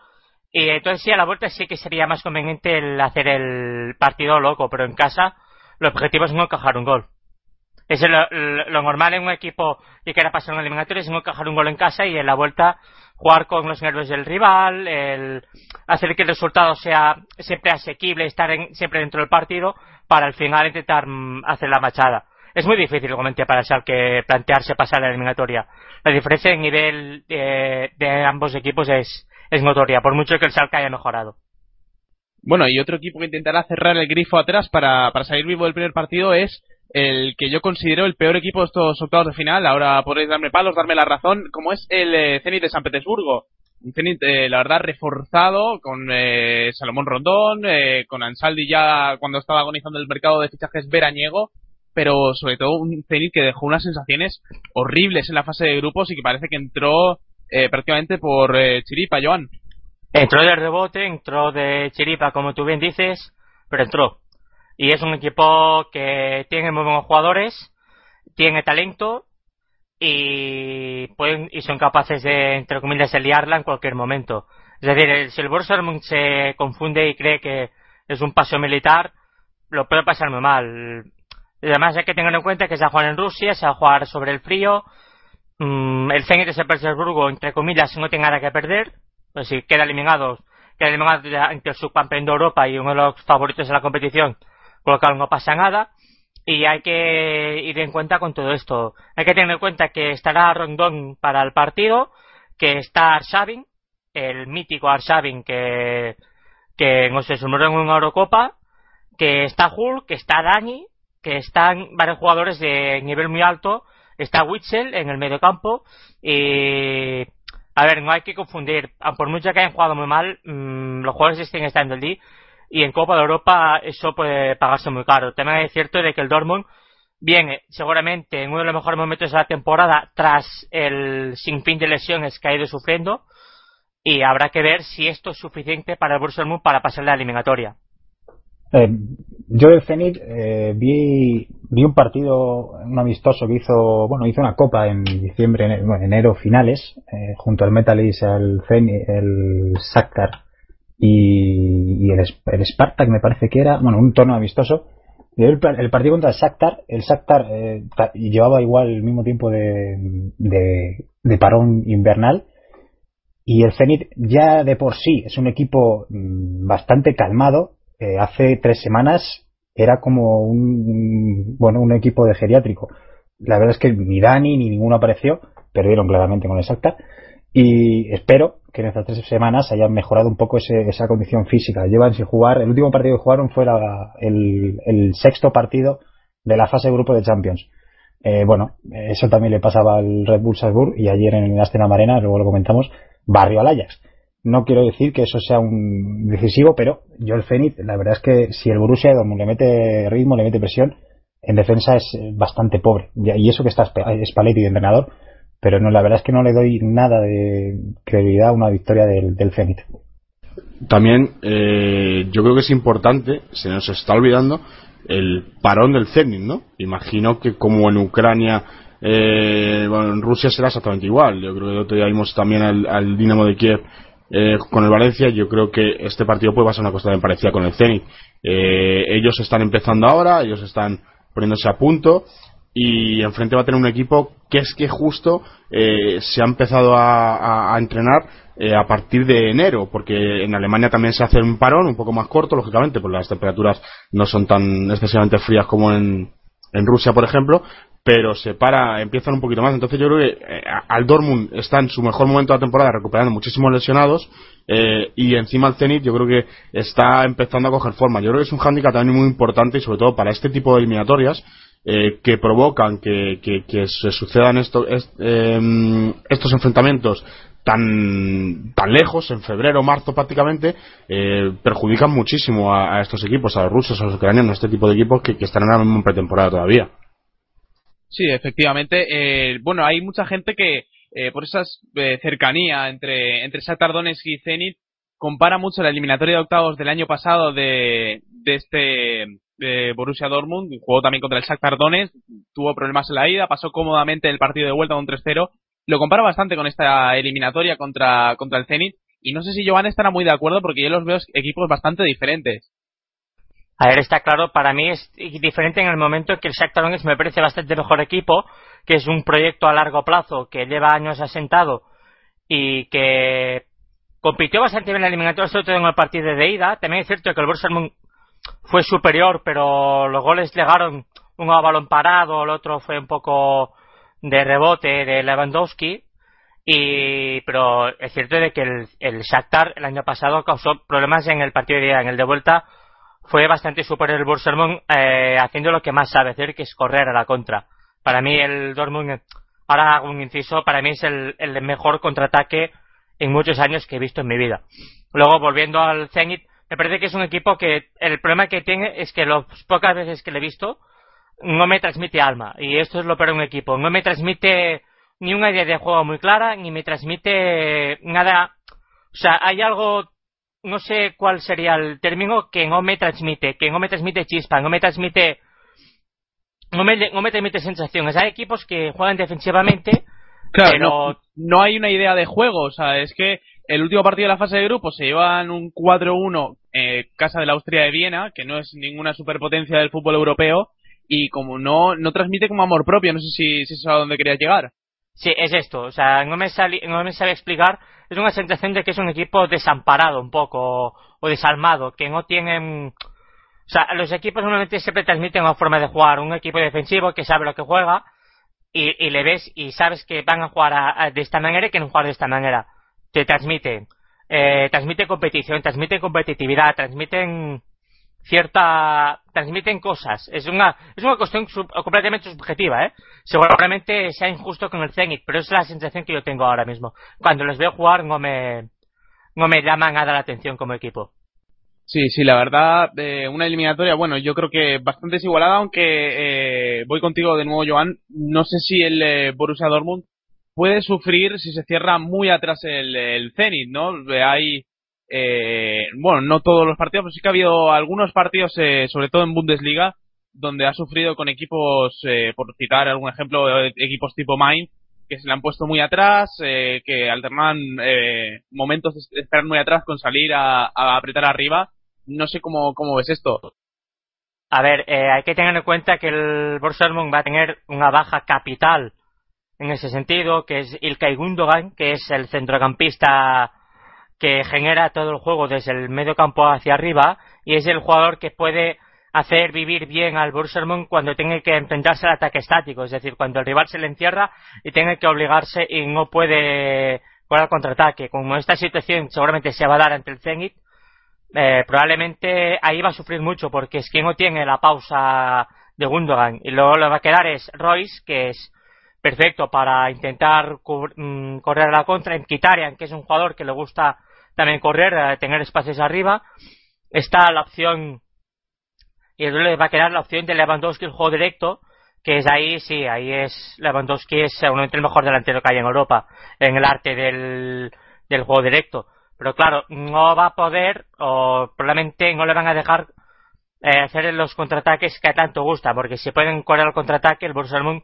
Y entonces sí, a la vuelta sí que sería más conveniente el hacer el partido loco, pero en casa el objetivo es no encajar un gol. Es lo, normal en un equipo que quiera pasar un eliminatorio es no encajar un gol en casa y en la vuelta jugar con los nervios del rival, el hacer que el resultado sea siempre asequible, estar siempre dentro del partido para al final intentar mm, hacer la machada. Es muy difícil, igualmente, para que plantearse pasar la eliminatoria. La diferencia en nivel de, de ambos equipos es, es notoria, por mucho que el Salca haya mejorado. Bueno, y otro equipo que intentará cerrar el grifo atrás para, para salir vivo del primer partido es el que yo considero el peor equipo de estos octavos de final. Ahora podéis darme palos, darme la razón, como es el eh, Zenit de San Petersburgo. Un Zenit, eh, la verdad, reforzado con eh, Salomón Rondón, con Ansaldi ya cuando estaba agonizando el mercado de fichajes veraniego, pero sobre todo un Zenit que dejó unas sensaciones horribles en la fase de grupos y que parece que entró prácticamente por chiripa, Joan. Entró de rebote, entró de chiripa, como tú bien dices, pero entró. Y es un equipo que tiene muy buenos jugadores, tiene talento y pueden y son capaces de, entre comillas, de liarla en cualquier momento. Es decir, si el Borussia se confunde y cree que es un paso militar, lo puede pasar muy mal. Además hay que tener en cuenta que se va a jugar en Rusia, se va a jugar sobre el frío. Mm, el Zenit de San Petersburgo, entre comillas, no tiene nada que perder. Pues si queda eliminado, queda eliminado entre el subcampeón de Europa y uno de los favoritos de la competición, con lo cual no pasa nada. Y hay que ir en cuenta con todo esto. Hay que tener en cuenta que estará Rondón para el partido, que está Arshavin, el mítico Arshavin que, que no se sumó en una Eurocopa, que está Hulk, que está Dani, que están varios jugadores de nivel muy alto, está Witzel en el medio campo y a ver, no hay que confundir, por mucho que hayan jugado muy mal, mm, los jugadores estén estando allí y en Copa de Europa eso puede pagarse muy caro. También es cierto de que el Dortmund viene seguramente en uno de los mejores momentos de la temporada tras el sinfín de lesiones que ha ido sufriendo y habrá que ver si esto es suficiente para el Borussia para pasar la eliminatoria. Eh, yo del Zenit eh, vi, vi un partido, un amistoso que hizo, bueno, hizo una copa en diciembre, enero finales, eh, junto al Metalis, el Zenit, el Shakhtar y, el, el, Spartak me parece que era, bueno, un tono amistoso. El, el partido contra el Shakhtar, el Shakhtar eh, llevaba igual el mismo tiempo de, de, parón invernal y el Zenit ya de por sí es un equipo mm, bastante calmado. Eh, hace tres semanas era como un, bueno, un equipo de geriátrico. La verdad es que ni Dani ni ninguno apareció, perdieron claramente con Shakhtar y espero que en estas tres semanas hayan mejorado un poco esa condición física. Llevan sin jugar, el último partido que jugaron fue el, sexto partido de la fase de grupo de Champions. Eh, bueno, eso también le pasaba al Red Bull Salzburg y ayer en el Astana Arena, luego lo comentamos, barrio al Ajax. No quiero decir que eso sea un decisivo, pero yo el Zenit, la verdad es que si el Borussia Dortmund le mete ritmo, le mete presión, en defensa es bastante pobre. Y eso que está Spalletti de entrenador, pero no, la verdad es que no le doy nada de credibilidad a una victoria del, del Zenit. También eh, yo creo que es importante, se nos está olvidando, el parón del Zenit, ¿no? Imagino que como en Ucrania, eh, bueno, en Rusia será exactamente igual. Yo creo que otro día vimos también al, Dinamo de Kiev eh, con el Valencia. Yo creo que este partido puede pasar una cosa bien parecida con el Zenit. ellos están empezando ahora, ellos están poniéndose a punto y enfrente va a tener un equipo que es que justo eh, se ha empezado a, entrenar eh, a partir de enero, porque en Alemania también se hace un parón un poco más corto, lógicamente, porque las temperaturas no son tan excesivamente frías como en Rusia, por ejemplo, pero se para, empiezan un poquito más. Entonces yo creo que eh, al Dortmund está en su mejor momento de la temporada, recuperando muchísimos lesionados, y encima el Zenit yo creo que está empezando a coger forma. Yo creo que es un hándicap también muy importante y sobre todo para este tipo de eliminatorias, eh, que provocan que, se sucedan em, estos enfrentamientos tan, tan lejos, en febrero marzo prácticamente, eh, perjudican muchísimo a, estos equipos, a los rusos, a los ucranianos, este tipo de equipos que, que están ahora mismo en pretemporada todavía. Sí, efectivamente. Eh, bueno, hay mucha gente que eh, por esa eh, cercanía entre, entre Shakhtar Donetsk y Zenit compara mucho la eliminatoria de octavos del año pasado de, de este de Borussia Dortmund, jugó también contra el Shakhtar Donetsk, tuvo problemas en la ida, pasó cómodamente el partido de vuelta con 3-0. Lo compara bastante con esta eliminatoria contra, contra el Zenit y no sé si Jovan estará muy de acuerdo porque yo los veo equipos bastante diferentes. A ver, está claro, para mí es diferente en el momento en que el Shakhtar Donetsk me parece bastante mejor equipo, que es un proyecto a largo plazo que lleva años asentado y que compitió bastante bien en la eliminatoria, sobre todo en el partido de ida. También es cierto que el Borussia fue superior, pero los goles llegaron uno a balón parado, el otro fue un poco de rebote de Lewandowski. Y, pero es cierto de que el, el Shakhtar el año pasado causó problemas en el partido de ida, en el de vuelta fue bastante superior el Borussia eh, haciendo lo que más sabe hacer, que es correr a la contra. Para mí el Dortmund, ahora hago un inciso, para mí es el, el mejor contraataque en muchos años que he visto en mi vida. Luego, volviendo al Zenit, me parece que es un equipo que el problema que tiene es que las pocas veces que le he visto no me transmite alma. Y esto es lo peor de un equipo. No me transmite ni una idea de juego muy clara, ni me transmite nada. O sea, hay algo no sé cuál sería el término que no me transmite, que no me transmite chispa, no me transmite no me, no me transmite sensaciones. Hay equipos que juegan defensivamente, claro, pero no, hay una idea de juego, o sea, es que el último partido de la fase de grupo se llevan un 4-1 eh, casa de la Austria de Viena, que no es ninguna superpotencia del fútbol europeo, y como no, no transmite como amor propio, no sé si, si es a dónde quería llegar. Sí, es esto, o sea, no me, no me sabe explicar es una sensación de que es un equipo desamparado un poco o desalmado, que no tienen... O sea, los equipos normalmente siempre transmiten una forma de jugar, un equipo defensivo que sabe lo que juega y, le ves y sabes que van a jugar de esta manera y que no jugar de esta manera. Te transmiten, eh, transmite competición, transmiten competitividad, transmiten cierta transmiten cosas es una es una cuestión completamente subjetiva eh seguramente sea injusto con el Zenit pero es la sensación que yo tengo ahora mismo cuando les veo jugar no me no me llama nada la atención como equipo Sí, sí, la verdad, eh, una eliminatoria, bueno, yo creo que bastante desigualada, aunque eh, voy contigo de nuevo, Joan. No sé si el eh, Borussia Dortmund puede sufrir si se cierra muy atrás el, el Zenit, ¿no? Hay eh, bueno, no todos los partidos, pero sí que ha habido algunos partidos, eh, sobre todo en Bundesliga, donde ha sufrido con equipos, eh, por citar algún ejemplo, equipos tipo Mainz, que se le han puesto muy atrás, eh, que alternan eh, momentos de estar muy atrás con salir a, a, apretar arriba. No sé cómo, cómo ves esto. A ver, eh, hay que tener en cuenta que el Borussia va a tener una baja capital en ese sentido, que es Ilkay Gundogan, que es el centrocampista que genera todo el juego desde el medio campo hacia arriba y es el jugador que puede hacer vivir bien al Borussia cuando tenga que enfrentarse al ataque estático, es decir, cuando el rival se le encierra y tenga que obligarse y no puede jugar al contraataque. Como esta situación seguramente se va a dar ante el Zenit, eh, probablemente ahí va a sufrir mucho porque es que no tiene la pausa de Gundogan y luego lo va a quedar es Royce, que es perfecto para intentar mm, correr a la contra, en Kitarian, que es un jugador que le gusta también correr, eh, tener espacios arriba. Está la opción, y le va a quedar la opción de Lewandowski, el juego directo, que es ahí, sí, ahí es, Lewandowski es seguramente el mejor delantero que hay en Europa, en el arte del, del juego directo. Pero claro, no va a poder, o probablemente no le van a dejar eh, hacer los contraataques que tanto gusta, porque si pueden correr el contraataque, el Borussia Dortmund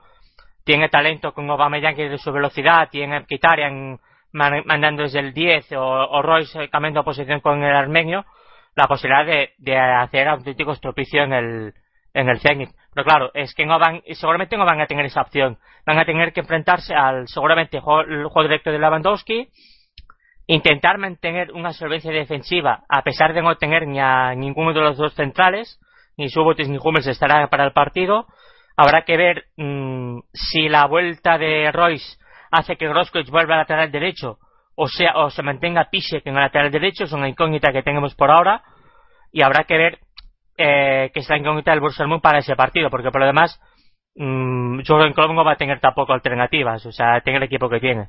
tiene talento con Obama Yankee de su velocidad, tiene Kitarian mandando desde el 10 o, o Royce cambiando posición con el armenio, la posibilidad de, de hacer auténtico estropicio en el, en el Zenit. Pero claro, es que no van, seguramente no van a tener esa opción. Van a tener que enfrentarse al, seguramente, el juego directo de Lewandowski, intentar mantener una solvencia defensiva, a pesar de no tener ni a ninguno de los dos centrales, ni Subotis ni Hummels estará para el partido. Habrá que ver mmm, si la vuelta de Royce hace que Groskowicz vuelva a lateral derecho o sea o se mantenga Pisek en el lateral derecho es una incógnita que tenemos por ahora y habrá que ver eh, que es la incógnita del Borussia para ese partido porque por lo demás mmm, Jorgen Klopp no va a tener tampoco alternativas o sea tiene el equipo que tiene.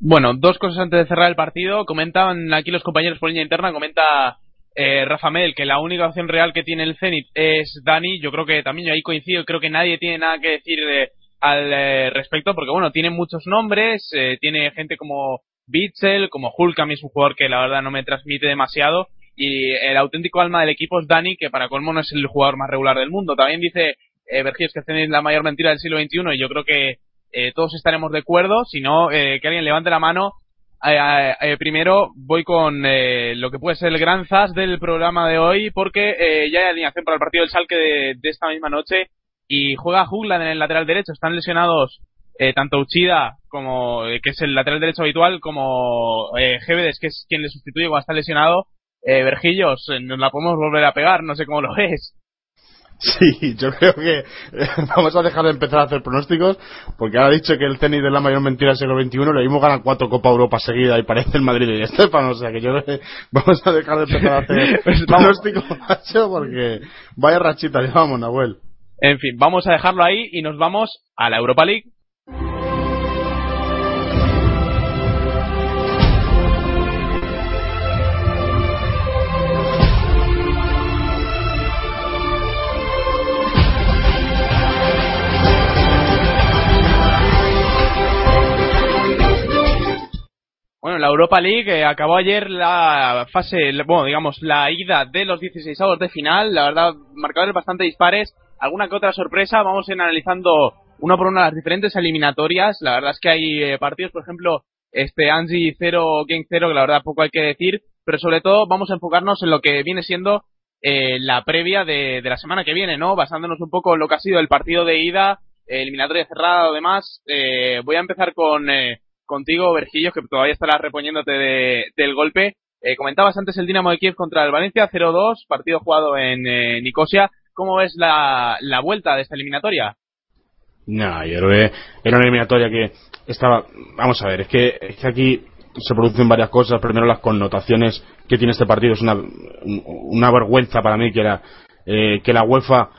Bueno dos cosas antes de cerrar el partido. Comentaban aquí los compañeros por línea interna comenta eh, Rafa Mel, que la única opción real que tiene el Zenit es Dani, yo creo que también yo ahí coincido, creo que nadie tiene nada que decir de, al eh, respecto, porque bueno, tiene muchos nombres, eh, tiene gente como Bitzel, como Hulk, a mí es un jugador que la verdad no me transmite demasiado, y el auténtico alma del equipo es Dani, que para colmo no es el jugador más regular del mundo. También dice eh, Vergés que es la mayor mentira del siglo XXI, y yo creo que eh, todos estaremos de acuerdo, si no, eh, que alguien levante la mano eh, primero voy con lo que puede ser el gran zas del programa de hoy, porque ya hay alineación para el partido del Salque de, de esta misma noche y juega Jugland en el lateral derecho. Están lesionados eh, tanto Uchida, como eh, que es el lateral derecho habitual, como eh, Gévedes, que es quien le sustituye cuando está lesionado. Eh, Vergillos, eh, nos la podemos volver a pegar, no sé cómo lo ves. Sí, yo creo que eh, vamos a dejar de empezar a hacer pronósticos, porque ahora ha dicho que el tenis es la mayor mentira del siglo XXI, lo mismo gana cuatro Copa Europa seguida y parece el Madrid y Estefano, o sea que yo creo que vamos a dejar de empezar a hacer Pues pronósticos, macho, porque vaya rachita llevamos, Nahuel. En fin, vamos a dejarlo ahí y nos vamos a la Europa League. Bueno, la Europa League eh, acabó ayer la fase, bueno, digamos, la ida de los 16 de final. La verdad, marcadores bastante dispares. Alguna que otra sorpresa. Vamos a ir analizando una por una las diferentes eliminatorias. La verdad es que hay eh, partidos, por ejemplo, este Anzi 0, Gang 0, que la verdad poco hay que decir. Pero sobre todo vamos a enfocarnos en lo que viene siendo eh, la previa de, de la semana que viene, ¿no? Basándonos un poco en lo que ha sido el partido de ida, eh, eliminatoria cerrada o demás. Eh, voy a empezar con... Eh, contigo, Vergillos, que todavía estarás reponiéndote de- del golpe. Comentabas antes el Dinamo de Kiev contra el Valencia 0-2, partido jugado en Nicosia. ¿Cómo ves la, la vuelta de esta eliminatoria? No, yo creo que era una eliminatoria que estaba. Vamos a ver, es que, es que aquí se producen varias cosas. Primero, las connotaciones que tiene este partido. Es una, una vergüenza para mí que, era, eh, que la UEFA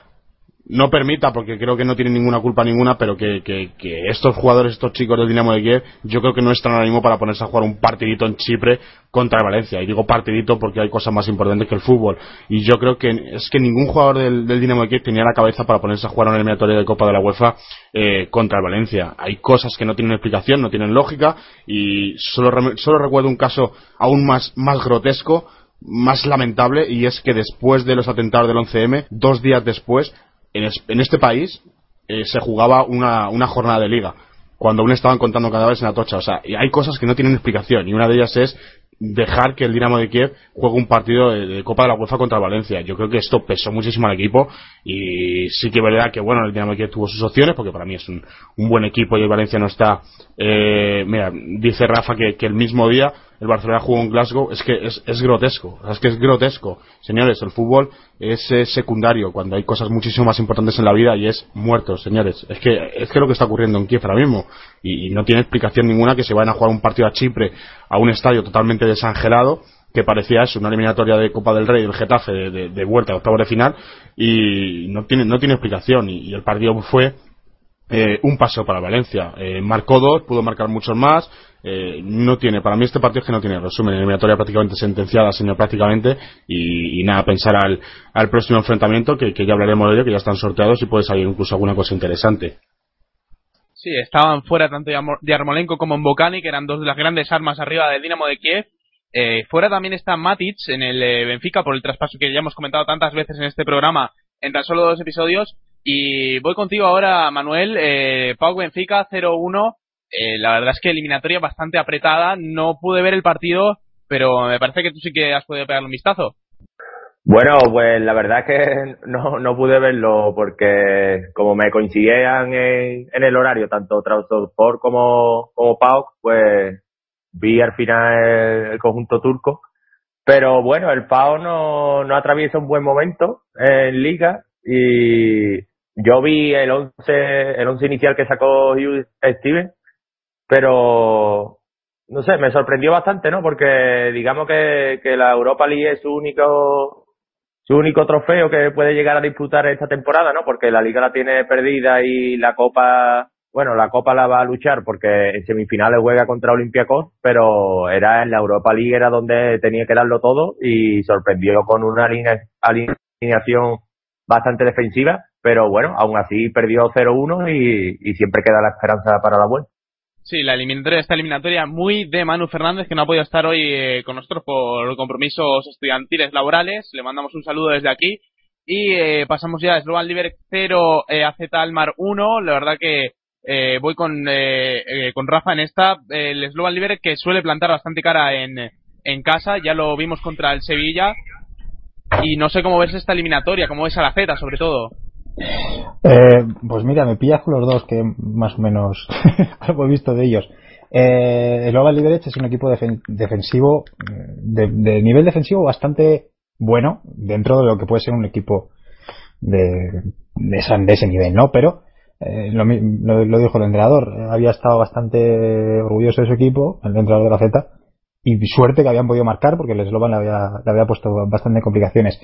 no permita, porque creo que no tienen ninguna culpa ninguna, pero que, que, que estos jugadores, estos chicos del Dinamo de Kiev, yo creo que no están ahora para ponerse a jugar un partidito en Chipre contra Valencia. Y digo partidito porque hay cosas más importantes que el fútbol. Y yo creo que es que ningún jugador del, Dinamo de Kiev tenía la cabeza para ponerse a jugar una eliminatoria de Copa de la UEFA eh, contra el Valencia. Hay cosas que no tienen explicación, no tienen lógica, y solo, solo recuerdo un caso aún más, más grotesco, más lamentable, y es que después de los atentados del 11M, dos días después, en, es- en este país eh, se jugaba una, una jornada de liga cuando aún estaban contando cadáveres en Atocha. O sea, y hay cosas que no tienen explicación y una de ellas es dejar que el Dinamo de Kiev juegue un partido de, Copa de la UEFA contra Valencia. Yo creo que esto pesó muchísimo al equipo y sí que es verdad que bueno, el Dinamo de Kiev tuvo sus opciones porque para mí es un, un buen equipo y Valencia no está... Eh, mira, dice Rafa que, que el mismo día el Barcelona jugó en Glasgow, es que es, es grotesco, es que es grotesco. Señores, el fútbol es secundario cuando hay cosas muchísimo más importantes en la vida y es muertos, señores. Es que es que lo que está ocurriendo en Kiev ahora mismo y, no tiene explicación ninguna que se vayan a jugar un partido a Chipre a un estadio totalmente desangelado que parecía eso, una eliminatoria de Copa del Rey del Getafe de, de, vuelta a octavos de final y no tiene no tiene explicación y, el partido fue eh, un paso para Valencia. Eh, marcó dos, pudo marcar muchos más. Eh, no tiene, para mí este partido es que no tiene resumen. Eliminatoria prácticamente sentenciada, señor, prácticamente. Y, nada, pensar al, al próximo enfrentamiento, que, ya hablaremos de ello, que ya están sorteados y puede salir incluso alguna cosa interesante. Sí, estaban fuera tanto Yarmo- Yarmolenko como Mbokani, que eran dos de las grandes armas arriba del Dinamo de Kiev. Eh, fuera también está Matic en el eh, Benfica por el traspaso que ya hemos comentado tantas veces en este programa en tan solo dos episodios. Y voy contigo ahora, Manuel. Eh, Pau Benfica 0-1. Eh, la verdad es que eliminatoria bastante apretada. No pude ver el partido, pero me parece que tú sí que has podido pegarle un vistazo. Bueno, pues la verdad es que no, no pude verlo porque como me coincidían en, en el horario tanto Trabzonspor como, como PAOK, pues vi al final el, conjunto turco. Pero bueno, el PAOK no, no atraviesa un buen momento en liga y yo vi el once, el once inicial que sacó Hugh Steven, pero no sé, me sorprendió bastante, ¿no? Porque digamos que, que la Europa League es su único su único trofeo que puede llegar a disputar esta temporada, ¿no? Porque la liga la tiene perdida y la copa bueno, la Copa la va a luchar porque en semifinales juega contra Olympiacos, pero era en la Europa League era donde tenía que darlo todo y sorprendió con una alineación bastante defensiva, pero bueno, aún así perdió 0-1 y, y siempre queda la esperanza para la vuelta. Sí, la eliminatoria, esta eliminatoria muy de Manu Fernández, que no ha podido estar hoy eh, con nosotros por compromisos estudiantiles laborales. Le mandamos un saludo desde aquí. Y eh, pasamos ya a Slovan Liberec 0, eh, AZ Almar 1. La verdad que eh, voy con, eh, eh, con Rafa en esta. El Slovan Liberec que suele plantar bastante cara en, en casa, ya lo vimos contra el Sevilla. Y no sé cómo ves esta eliminatoria, cómo ves a la Z sobre todo. Eh, pues mira, me pillas con los dos que más o menos algo he visto de ellos. Eh, el Slovan Liberec es un equipo defen defensivo, de, de, nivel defensivo bastante bueno, dentro de lo que puede ser un equipo de, de, de ese nivel, ¿no? Pero eh, lo, lo, lo, dijo el entrenador, había estado bastante orgulloso de su equipo, el entrenador de la Z, y suerte que habían podido marcar porque el Slovan le había, le había puesto bastante complicaciones.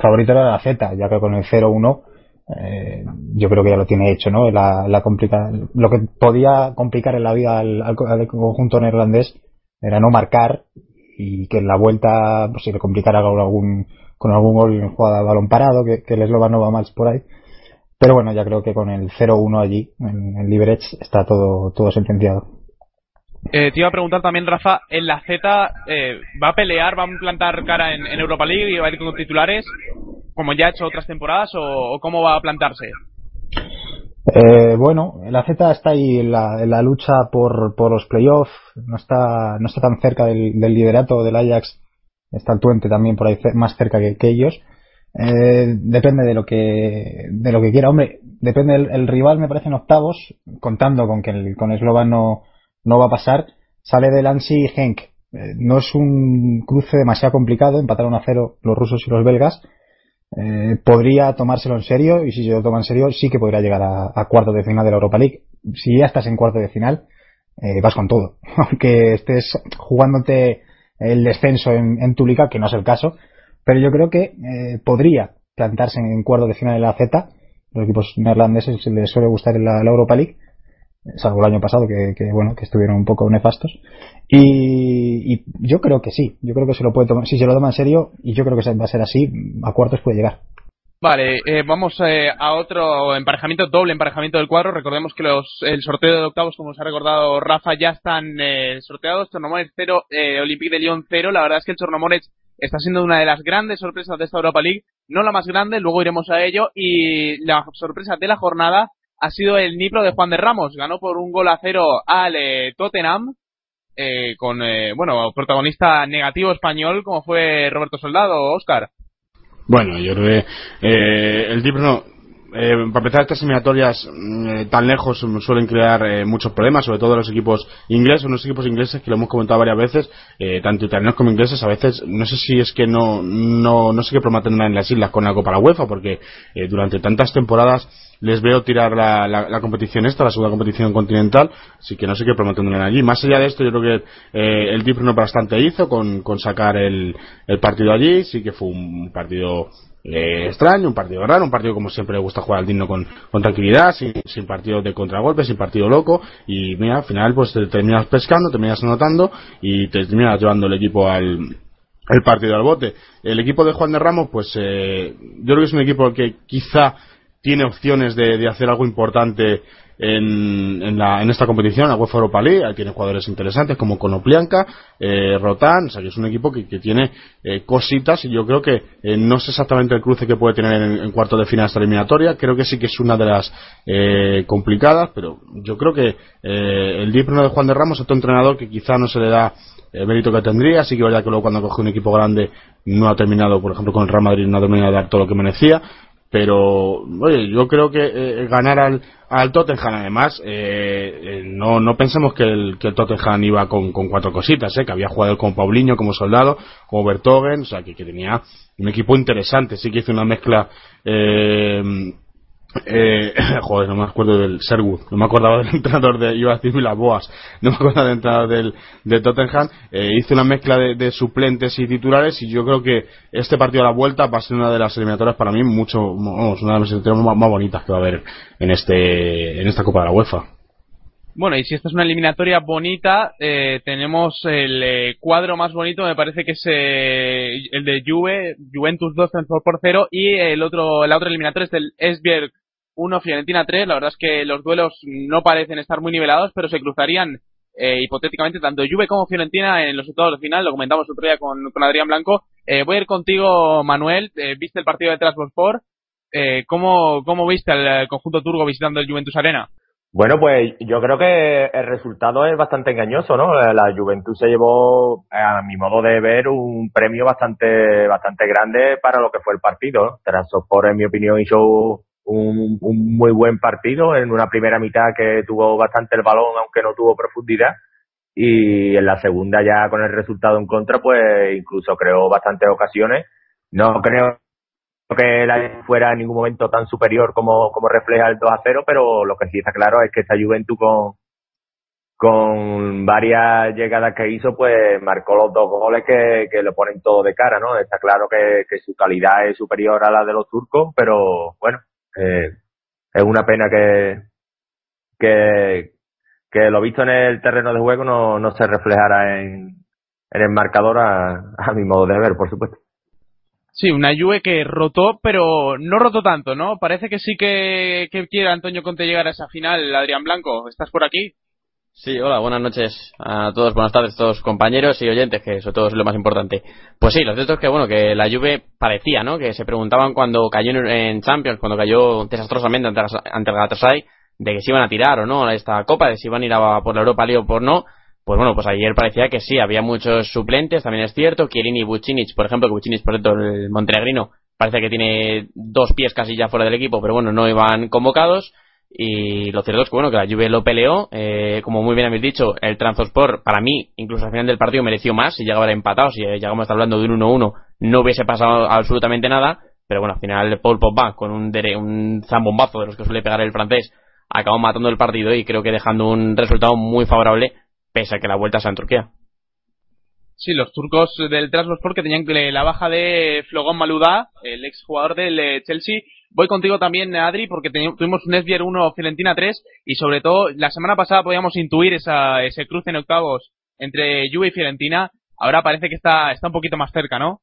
Favorito era la Z, ya que con el 0-1 eh, yo creo que ya lo tiene hecho, ¿no? La, la complica, lo que podía complicar en la vida al, al, al, conjunto neerlandés era no marcar y que en la vuelta pues, se le complicara con algún, con algún gol en jugada de balón parado, que, el Slovan no va mal por ahí. Pero bueno, ya creo que con el 0-1 allí, en, en Liberec, está todo, todo sentenciado. Eh, te iba a preguntar también, Rafa, en la Z, eh, ¿va a pelear, va a plantar cara en, en, Europa League y va a ir con titulares, como ya ha hecho otras temporadas, o, cómo va a plantarse? Eh, bueno, la Z está ahí en la, en la lucha por, por los playoffs, no está, no está tan cerca del, del liderato del Ajax, está el Twente también por ahí más cerca que, que ellos. Eh, depende de lo que de lo que quiera. Hombre depende el, el rival me parece en octavos contando con que el, con Slovan no, no va a pasar. Sale del Ansi Henk eh, no es un cruce demasiado complicado empataron a cero los rusos y los belgas eh, podría tomárselo en serio y si se lo toma en serio sí que podría llegar a, a cuarto de final de la Europa League. Si ya estás en cuarto de final eh, vas con todo. Aunque estés jugándote el descenso en, en que no es el caso pero yo creo que eh, podría plantarse en cuarto de final de la Z. Los equipos neerlandeses les suele gustar la, la Europa League, salvo el año pasado que, que, bueno que estuvieron un poco nefastos. Y, y, yo creo que sí, yo creo que se lo puede tomar, si se lo toma en serio, y yo creo que va a ser así, a cuartos puede llegar. Vale, eh, vamos eh, a otro emparejamiento, doble emparejamiento del cuadro. Recordemos que los, el sorteo de octavos, como os ha recordado Rafa, ya están eh, sorteados. Tornomores 0, eh, Olympique de Lyon 0. La verdad es que el Tornomores está siendo una de las grandes sorpresas de esta Europa League, no la más grande, luego iremos a ello, y la sorpresa de la jornada ha sido el Nipro de Juan de Ramos, ganó por un gol a cero al eh, Tottenham, eh, con, eh, bueno, protagonista negativo español como fue Roberto Soldado, Oscar. Bueno, yo creo que eh, el Nipro eh, para empezar, estas eliminatorias eh, tan lejos suelen crear eh, muchos problemas, sobre todo los equipos ingleses, unos equipos ingleses que lo hemos comentado varias veces, eh, tanto italianos como ingleses, a veces, no sé si es que no, no, no sé qué prometen en las islas con la Copa la UEFA, porque eh, durante tantas temporadas les veo tirar la, la, competición esta, la segunda competición continental, así que no sé qué prometen allí. Más allá de esto, yo creo que eh, el Dipro bastante hizo con, con sacar el, el partido allí, sí que fue un partido eh, extraño, un partido raro, un partido como siempre le gusta jugar al digno con, tranquilidad, sin, sin partido de contragolpe, sin partido loco, y mira, al final pues te terminas pescando, terminas anotando y te terminas llevando el equipo al, el partido al bote. El equipo de Juan de Ramos, pues eh, yo creo que es un equipo que quizá tiene opciones de hacer algo importante en, en, la, en esta competición, la UEFA Europa League, tiene jugadores interesantes como Konoplianka, eh, Rotan, o sea que es un equipo que, que tiene eh, cositas y yo creo que eh, no sé exactamente el cruce que puede tener en, en, cuarto de final esta eliminatoria, creo que sí que es una de las eh, complicadas, pero yo creo que eh, el Dipro de Juan de Ramos es otro entrenador que quizá no se le da el mérito que tendría, así que verdad que luego cuando coge un equipo grande no ha terminado, por ejemplo con el Real Madrid no ha terminado de dar todo lo que merecía, pero oye, yo creo que eh, ganar al, al Tottenham. Además eh, eh, no, no pensemos que el, que el Tottenham iba con, con cuatro cositas eh, que había jugado con Paulinho como soldado como Bertogen o sea que, que tenía un equipo interesante. Sí que hizo una mezcla eh, eh, joder, no me acuerdo del Sherwood, no me acordaba del entrenador de, iba a decir las boas, no me acuerdo del entrenador del, de Tottenham, eh, hizo una mezcla de, suplentes y titulares y yo creo que este partido a la vuelta va a ser una de las eliminatorias para mí mucho, vamos, una de las eliminatorias más, más, bonitas que va a haber en este, en esta Copa de la UEFA. Bueno, y si esta es una eliminatoria bonita, eh, tenemos el eh, cuadro más bonito, me parece que es eh, el de Juve, Juventus 2 por 0 y el otro, la otra eliminatoria es del Esbjerg 1, Fiorentina 3. La verdad es que los duelos no parecen estar muy nivelados, pero se cruzarían hipotéticamente tanto Juve como Fiorentina en los octavos de final. Lo comentamos otro día con, con Adrián Blanco. voy a ir contigo, Manuel. ¿Viste el partido de Transport? Eh, ¿cómo, ¿Cómo viste al conjunto turco visitando el Juventus Arena? Bueno, pues yo creo que el resultado es bastante engañoso, ¿no? La Juventus se llevó, a mi modo de ver, un premio bastante bastante grande para lo que fue el partido. por en mi opinión, hizo un, muy buen partido en una primera mitad que tuvo bastante el balón, aunque no tuvo profundidad. Y en la segunda ya con el resultado en contra, pues incluso creó bastantes ocasiones. No creo que la fuera en ningún momento tan superior como, como refleja el 2 a 0, pero lo que sí está claro es que esta Juventus con, con varias llegadas que hizo, pues marcó los dos goles que, que le ponen todo de cara, ¿no? Está claro que, que su calidad es superior a la de los turcos, pero bueno, eh, es una pena que, que, que lo visto en el terreno de juego no, no se reflejara en, en el marcador a, mi modo de ver, por supuesto. Sí, una Juve que rotó, pero no rotó tanto, ¿no? Parece que sí que, quiere Antonio Conte llegar a esa final. Adrián Blanco, ¿estás por aquí? Sí, hola, buenas noches a todos, buenas tardes a todos compañeros y oyentes, que eso todo es lo más importante. Pues sí, lo cierto es que, bueno, que la Juve parecía, ¿no? Que se preguntaban cuando cayó en Champions, cuando cayó desastrosamente ante, ante el de que se iban a tirar o no a esta copa, de si iban a ir a por la Europa League o por no pues bueno, pues ayer parecía que sí, había muchos suplentes, también es cierto. Chiellini y Bucinic, por ejemplo, que por ejemplo, el montenegrino, parece que tiene dos pies casi ya fuera del equipo, pero bueno, no iban convocados. Y lo cierto es que bueno, que la Juve lo peleó, eh, como muy bien habéis dicho, el Transport para mí, incluso al final del partido mereció más, si llegaba empatado, si llegamos a estar hablando de un 1-1, no hubiese pasado absolutamente nada, pero bueno, al final Paul Pogba, con un, un zambombazo de los que suele pegar el francés, acabó matando el partido y creo que dejando un resultado muy favorable pese a que la vuelta sea en Turquía. Sí, los turcos del Transport que tenían la baja de Flogon Maluda, el exjugador del eh, Chelsea. Voy contigo también, Adri, porque tuvimos un Esbier 1, Fiorentina 3, y sobre todo, la semana pasada podíamos intuir esa, ese cruce en octavos entre Juve y Fiorentina. Ahora parece que está, está un poquito más cerca, ¿no?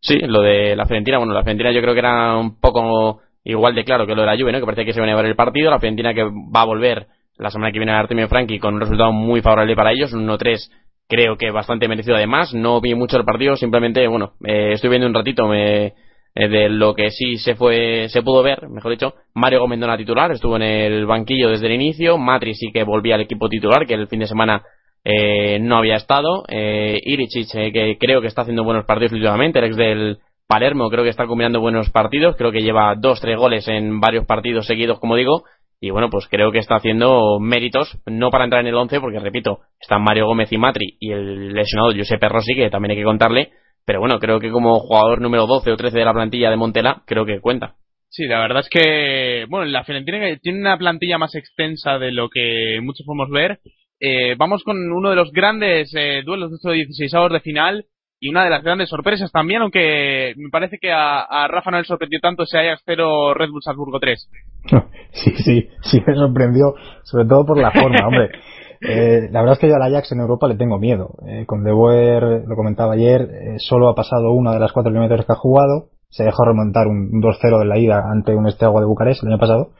Sí, lo de la Fiorentina, bueno, la Fiorentina yo creo que era un poco igual de claro que lo de la Juve, ¿no? Que parece que se va a llevar el partido, la Fiorentina que va a volver la semana que viene a Artemio Franchi con un resultado muy favorable para ellos, un 1-3 creo que bastante merecido además, no vi mucho el partido, simplemente, bueno, eh, estoy viendo un ratito me, eh, de lo que sí se fue, se pudo ver, mejor dicho, Mario Gómez no titular, estuvo en el banquillo desde el inicio, Matri sí que volvía al equipo titular, que el fin de semana eh, no había estado, eh, Iricic, que creo que está haciendo buenos partidos últimamente, el ex del Palermo creo que está combinando buenos partidos, creo que lleva dos, tres goles en varios partidos seguidos, como digo, y bueno, pues creo que está haciendo méritos, no para entrar en el 11, porque repito, están Mario Gómez y Matri y el lesionado Giuseppe Rossi, que también hay que contarle, pero bueno, creo que como jugador número 12 o 13 de la plantilla de Montela, creo que cuenta. Sí, la verdad es que, bueno, la Fiorentina tiene una plantilla más extensa de lo que muchos podemos ver. Eh, vamos con uno de los grandes eh, duelos de estos 16 avos de final y una de las grandes sorpresas también, aunque me parece que a, Rafa no le sorprendió tanto ese Ajax 0 Red Bull Salzburgo 3. Sí, sí, sí me sorprendió, sobre todo por la forma, hombre. Eh, la verdad es que yo al Ajax en Europa le tengo miedo. Eh, con De Boer, lo comentaba ayer, eh, solo ha pasado una de las cuatro kilómetros que ha jugado. Se dejó remontar un 2-0 de la ida ante un Esteagua de Bucarest el año pasado.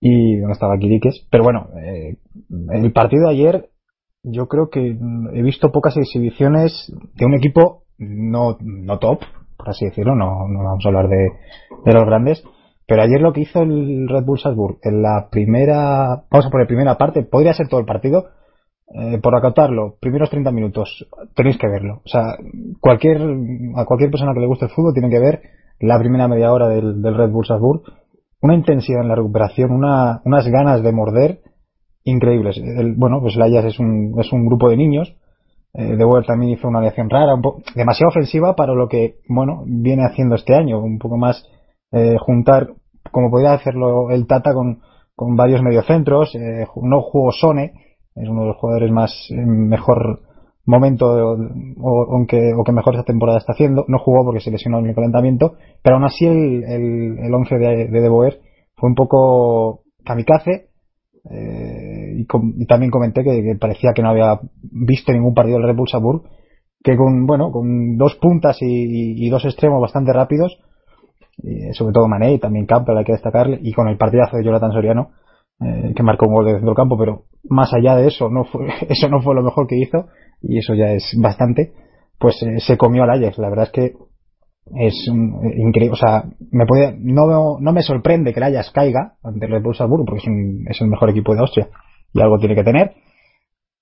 Y donde estaba Quiriques. Pero bueno, eh, el partido de ayer yo creo que he visto pocas exhibiciones de un equipo no, no top, por así decirlo, no, no vamos a hablar de, de los grandes, pero ayer lo que hizo el Red Bull Salzburg en la primera, vamos a poner primera parte, podría ser todo el partido, eh, por acotarlo, primeros 30 minutos, tenéis que verlo. O sea, cualquier, a cualquier persona que le guste el fútbol tiene que ver la primera media hora del, Red Bull Salzburg, una intensidad en la recuperación, una, unas ganas de morder, increíbles. El, bueno, pues el Ajax es un, es un grupo de niños. Eh, de Boer también hizo una aleación rara, un demasiado ofensiva para lo que, bueno, viene haciendo este año. Un poco más eh, juntar, como podría hacerlo el Tata con, con varios mediocentros. Eh, no jugó Sone, es uno de los jugadores más mejor momento o, o que mejor esta temporada está haciendo. No jugó porque se lesionó en el calentamiento, pero aún así el, el, el once de, de Boer fue un poco kamikaze eh, y, también comenté que, parecía que no había visto ningún partido del Red Salzburg, que con, bueno, con dos puntas y, y dos extremos bastante rápidos, sobre todo Mané y también Campbell hay que destacarle, y con el partidazo de Jonathan Soriano, eh, que marcó un gol de centro campo, pero más allá de eso, no fue, eso no fue lo mejor que hizo, y eso ya es bastante, pues eh, se comió al Ajax. La verdad es que es increíble, o sea, me puede, no, no me sorprende que el Ajax caiga ante el Red Bull Salzburgo, porque es, es el mejor equipo de Austria, y algo tiene que tener,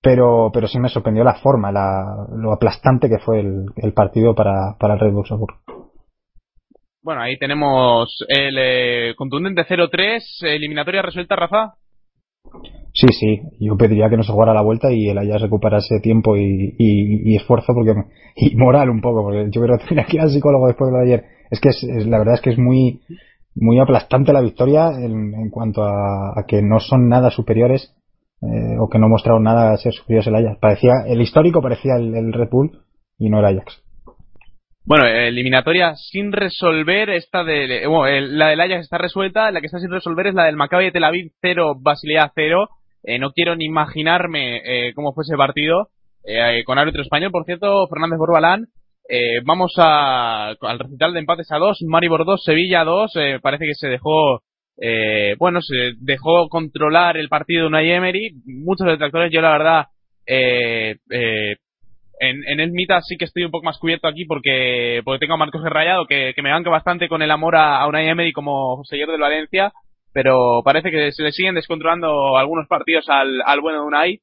pero, pero sí me sorprendió la forma, la, lo aplastante que fue el, el partido para, para el Red Bull Salzburgo. Bueno, ahí tenemos el eh, contundente 0-3, eliminatoria resuelta, Rafa. Sí, sí, yo pediría que no se jugara la vuelta y el Ajax recuperase tiempo y, esfuerzo porque y moral un poco, porque yo creo que tenía al psicólogo después de ayer. Es que es, la verdad es que es muy muy aplastante la victoria en, en cuanto a, a, que no son nada superiores eh, o que no mostraron nada a ser superiores el Ajax. Parecía el histórico parecía el, el Red Bull y no el Ajax. Bueno, eliminatoria sin resolver, esta de, la del Ajax está resuelta, la que está sin resolver es la del Maccabi de Tel Aviv 0, Basilea 0. Eh, no quiero ni imaginarme eh, cómo fue ese partido. Eh, con árbitro español, por cierto, Fernández Borbalán. Eh, vamos a, al recital de empates a 2, Maribor 2, Sevilla 2. Eh, parece que se dejó, bueno, se dejó controlar el partido de Unai Emery. Muchos detractores, yo la verdad, eh, eh, en, en el Mita sí que estoy un poco más cubierto aquí porque, porque tengo a Marcos Rayado que, que me banca bastante con el amor a, a Unai Emery como señor de Valencia, pero parece que se le siguen descontrolando algunos partidos al, al bueno de Unai.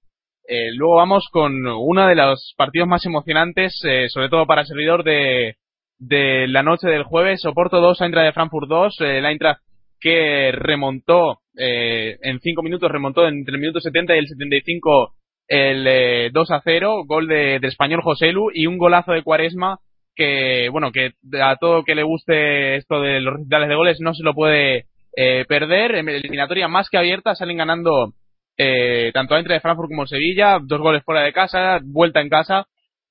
Eh, luego vamos con uno de los partidos más emocionantes, eh, sobre todo para el servidor de, de la noche del jueves. Oporto 2, Eintracht de Frankfurt 2. Eh, la Eintracht que remontó eh, en 5 minutos, remontó entre el minuto 70 y el 75 el eh, 2 a 0, gol de, español Joselu y un golazo de Cuaresma que, bueno, que a todo que le guste esto de los recitales de goles no se lo puede eh, perder. En eliminatoria más que abierta salen ganando eh, tanto entre Frankfurt como Sevilla, dos goles fuera de casa, vuelta en casa.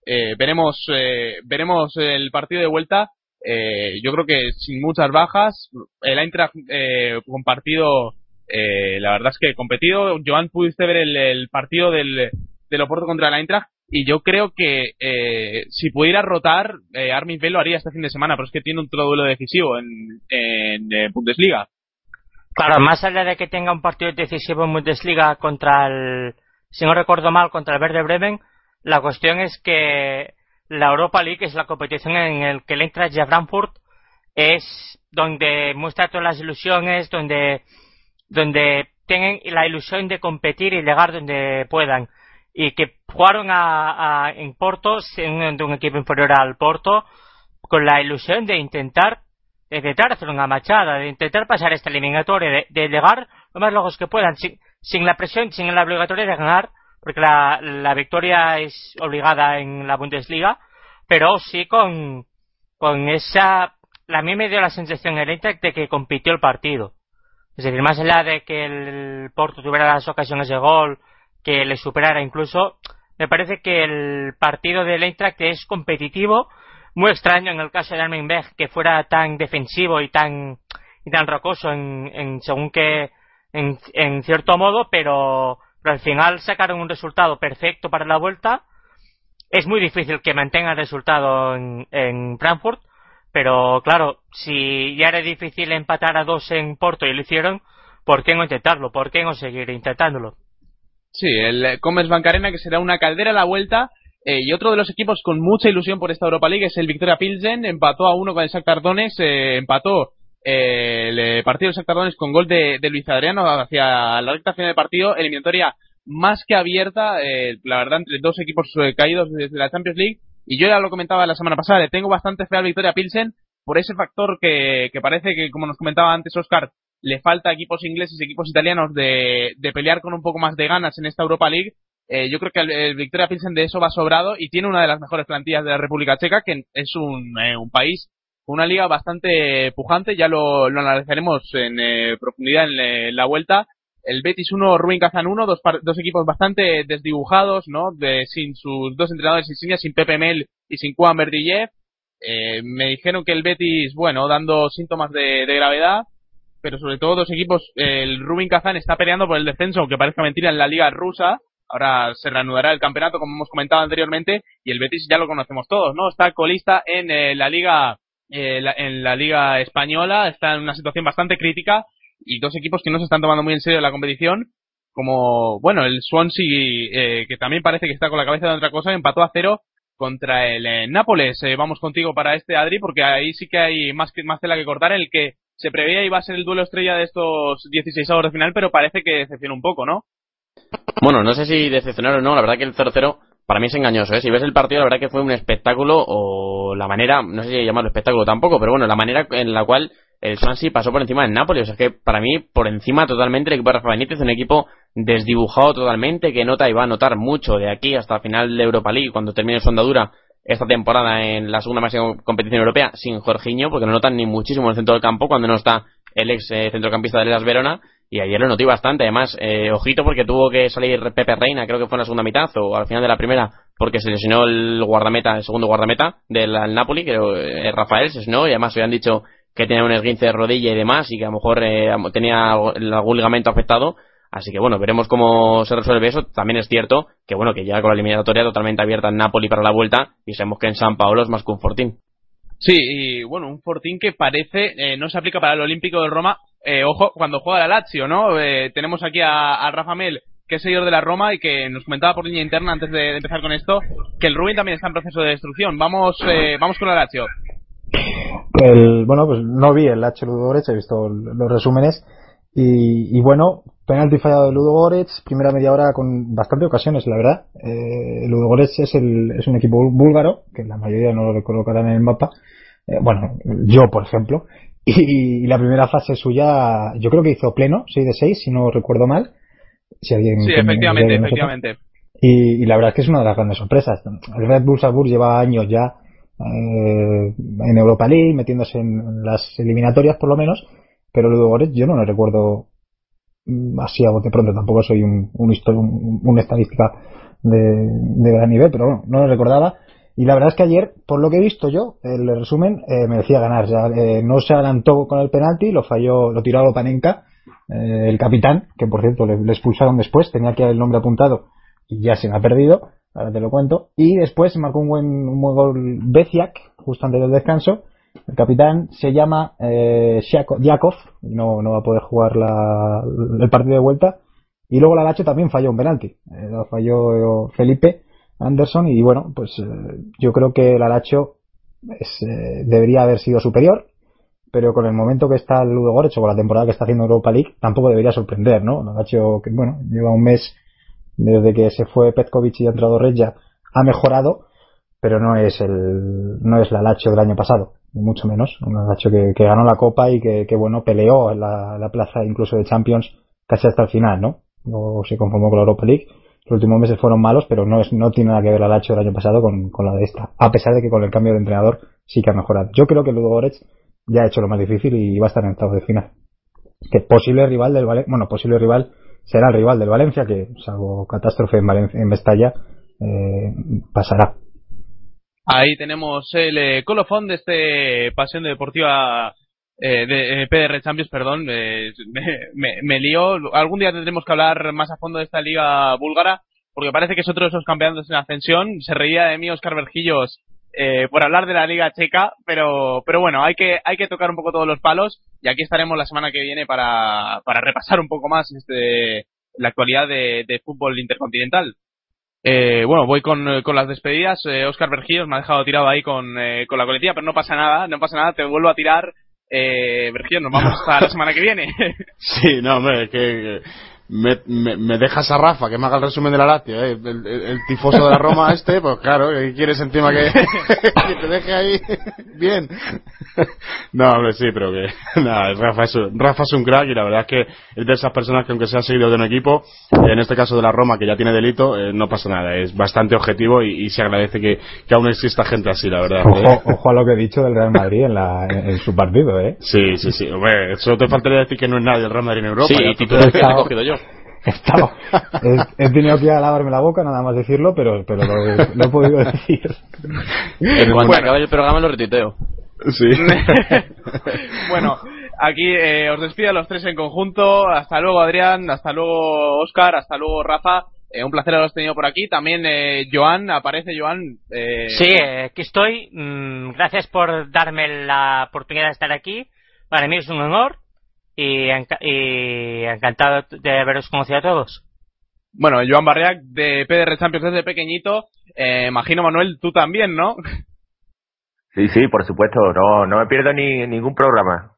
Eh, veremos, eh, veremos el partido de vuelta. Eh, yo creo que sin muchas bajas, el Eintracht eh, con partido eh, la verdad es que competido. Joan, pudiste ver el, partido del, del Oporto contra el Eintracht y yo creo que eh, si pudiera rotar, eh, Armin Bell lo haría este fin de semana, pero es que tiene un duelo decisivo en, en, en, Bundesliga. Claro, más allá de que tenga un partido decisivo en Bundesliga contra el, si no recuerdo mal, contra el Verde Bremen, la cuestión es que la Europa League es la competición en el que el Eintracht de Frankfurt es donde muestra todas las ilusiones, donde donde tienen la ilusión de competir y llegar donde puedan. Y que jugaron a, a, en Porto, siendo un equipo inferior al Porto, con la ilusión de intentar, de intentar hacer una machada, de intentar pasar esta eliminatoria, de, llegar lo más lejos que puedan, sin, sin, la presión, sin la obligatoria de ganar, porque la, la victoria es obligada en la Bundesliga, pero sí con, con esa, a mí me dio la sensación de que compitió el partido es decir, más allá de que el Porto tuviera las ocasiones de gol, que le superara incluso, me parece que el partido del Eintracht es competitivo, muy extraño en el caso de Armin Beck que fuera tan defensivo y tan y tan rocoso en, en según que en, en cierto modo, pero, pero al final sacaron un resultado perfecto para la vuelta. Es muy difícil que mantenga el resultado en, en Frankfurt, pero claro, si ya era difícil empatar a dos en Porto y lo hicieron, ¿por qué no intentarlo? ¿Por qué no seguir intentándolo? Sí, el Comes Bancarena que será una caldera a la vuelta. Eh, y otro de los equipos con mucha ilusión por esta Europa League es el Victoria Pilsen. Empató a uno con el Shakhtar Donetsk, eh, empató eh, el partido del Shakhtar Donetsk con gol de, Luis Adriano hacia la recta final del partido. Eliminatoria más que abierta, eh, la verdad, entre dos equipos eh, caídos desde la Champions League. Y yo ya lo comentaba la semana pasada, le tengo bastante fe a Victoria Pilsen por ese factor que, que parece que, como nos comentaba antes Oscar, le falta equipos ingleses y equipos italianos de, de pelear con un poco más de ganas en esta Europa League. Eh, yo creo que el, Victoria Pilsen de eso va sobrado y tiene una de las mejores plantillas de la República Checa, que es un, eh, un país con una liga bastante pujante, ya lo, lo analizaremos en eh, profundidad en, en la vuelta el Betis 1, Rubin Kazan 1, dos, dos, equipos bastante desdibujados, ¿no? De, sin sus dos entrenadores insignias, sin Pepe Mel y sin Juan Berdillev. Eh, me dijeron que el Betis, bueno, dando síntomas de, de gravedad. pero sobre todo dos equipos. El Rubin Kazan está peleando por el descenso, aunque parezca mentira, en la liga rusa. Ahora se reanudará el campeonato, como hemos comentado anteriormente, y el Betis ya lo conocemos todos, ¿no? Está colista en eh, la liga eh, en la liga española, está en una situación bastante crítica y dos equipos que no se están tomando muy en serio la competición, como, bueno, el Swansea, eh, que también parece que está con la cabeza de otra cosa, empató a cero contra el eh, Nápoles. Eh, vamos contigo para este, Adri, porque ahí sí que hay más, que, más tela que cortar, el que se preveía iba a ser el duelo estrella de estos 16 avos de final, pero parece que decepciona un poco, ¿no? Bueno, no sé si decepcionar o no, la verdad que el 0-0 para mí es engañoso, ¿eh? Si ves el partido, la verdad que fue un espectáculo o la manera, no sé si llamarlo espectáculo tampoco, pero bueno, la manera en la cual el Swansea pasó por encima del Napoli. O sea, que para mí, por encima totalmente el equipo de Rafa Benítez, un equipo desdibujado totalmente, que nota y va a notar mucho de aquí hasta el final de Europa League, cuando termine su andadura esta temporada en la segunda máxima competición europea, sin Jorginho, porque no notan ni muchísimo en el centro del campo cuando no está el ex eh, centrocampista de Las Verona. Y ayer lo noté bastante, además, eh, ojito porque tuvo que salir Pepe Reina, creo que fue en la segunda mitad o al final de la primera, porque se lesionó el guardameta, el segundo guardameta del Napoli, que eh, Rafael se lesionó y además habían dicho que tenía un esguince de rodilla y demás y que a lo mejor eh, tenía algún ligamento afectado. Así que bueno, veremos cómo se resuelve eso. También es cierto que bueno, que ya con la eliminatoria totalmente abierta en Napoli para la vuelta y sabemos que en San Paolo es más que un fortín. Sí, y bueno, un fortín que parece eh, no se aplica para el Olímpico de Roma. Eh, ojo, cuando juega la Lazio, ¿no? tenemos aquí a, Rafa Mel, que es seguidor de la Roma y que nos comentaba por línea interna antes de, empezar con esto, que el Rubin también está en proceso de destrucción. Vamos, vamos con la Lazio. El, bueno, pues no vi el H Ludo he visto los resúmenes. Y, bueno, penalti fallado de Ludo primera media hora con bastante ocasiones, la verdad. Eh, Ludo es, el, es un equipo búlgaro, que la mayoría no lo colocarán en el mapa. Eh, bueno, yo, por ejemplo. Y, la primera fase suya, yo creo que hizo pleno, 6 de 6, si no recuerdo mal. Si alguien sí, efectivamente, efectivamente. Y, y, la verdad es que es una de las grandes sorpresas. El Red Bull Salzburg lleva años ya eh, en Europa League, metiéndose en las eliminatorias por lo menos, pero Ludo yo no lo recuerdo mm, así a bote pronto, tampoco soy un, un, una estadística de, de, gran nivel, pero bueno, no lo recordaba. Y la verdad es que ayer, por lo que he visto yo, el resumen eh, me decía ganar. Ya, eh, no se adelantó con el penalti, lo falló, lo tiró a Lopanenka, eh, el capitán, que por cierto le, le, expulsaron después, tenía que el nombre apuntado y ya se me ha perdido ahora te lo cuento. Y después marcó un buen, gol Beciak, justo antes del descanso. El capitán se llama eh, Yakov, no, no va a poder jugar la, el partido de vuelta. Y luego la Lacho también falló un penalti. Eh, falló Felipe Anderson y bueno, pues eh, yo creo que la Lacho eh, debería haber sido superior, pero con el momento que está el Ludo Goretz o con la temporada que está haciendo Europa League, tampoco debería sorprender, ¿no? La que bueno, lleva un mes desde que se fue Petkovic y ha entrado Regia, ha mejorado, pero no es el, no es la Lacho del año pasado, mucho menos. Un Lacho que, ganó la Copa y que, bueno, peleó en la, plaza incluso de Champions casi hasta el final, ¿no? Luego se conformó con la Europa League. Los últimos meses fueron malos, pero no es, no tiene nada que ver la Lacho del año pasado con, la de esta. A pesar de que con el cambio de entrenador sí que ha mejorado. Yo creo que Ludo Goretz ya ha hecho lo más difícil y va a estar en estado de final. Que posible rival del bueno, posible rival será el rival del Valencia, que salvo catástrofe en, Valencia, en Mestalla, eh, pasará. Ahí tenemos el eh, colofón de este Pasión Deportiva eh, de eh, PDR Champions, perdón, me, me, lío. Algún día tendremos que hablar más a fondo de esta liga búlgara, porque parece que es otro de esos campeonatos en ascensión. Se reía de mí Oscar Vergillos eh, por hablar de la liga checa, pero, pero bueno, hay que, hay que tocar un poco todos los palos y aquí estaremos la semana que viene para, para repasar un poco más este, la actualidad de, de fútbol intercontinental. Eh, bueno, voy con, con las despedidas. Eh, Oscar Vergíos me ha dejado tirado ahí con, eh, con la coletilla, pero no pasa nada, no pasa nada, te vuelvo a tirar. Eh, Vergíos, nos vamos hasta la semana que viene. sí, no, hombre, que me, me, dejas a Rafa que me haga el resumen de la Lazio, ¿eh? el, tifoso de la Roma este, pues claro, quieres encima que, que te deje ahí bien? no, hombre, sí, pero que nada, Rafa es, Rafa es un crack y la verdad es que es de esas personas que aunque sea seguido de un equipo, en este caso de la Roma que ya tiene delito, eh, no pasa nada, es bastante objetivo y, se agradece que, que, aún exista gente así, la verdad. Ojo, ojo a lo que he dicho del Real Madrid en, la, en, su partido, ¿eh? Sí, sí, sí, hombre, solo te faltaría decir que no es nadie el Real Madrid en Europa. Sí, y titular que he cogido yo. Estaba, he, tenido que ir a lavarme la boca, nada más decirlo, pero, pero lo, he, podido decir. En cuanto acabe el programa lo retiteo. Sí. bueno, aquí eh, os despido a los tres en conjunto. Hasta luego, Adrián. Hasta luego, Oscar. Hasta luego, Rafa. Eh, un placer haberos tenido por aquí. También eh, Joan, aparece Joan. Eh... Sí, eh, aquí estoy. Mm, gracias por darme la oportunidad de estar aquí. Para mí es un honor y, y encantado de haberos conocido a todos. Bueno, Joan Barriac de PDR Champions desde pequeñito. Eh, imagino, Manuel, tú también, ¿no? Sí, sí, por supuesto. No, no me pierdo ni ningún programa.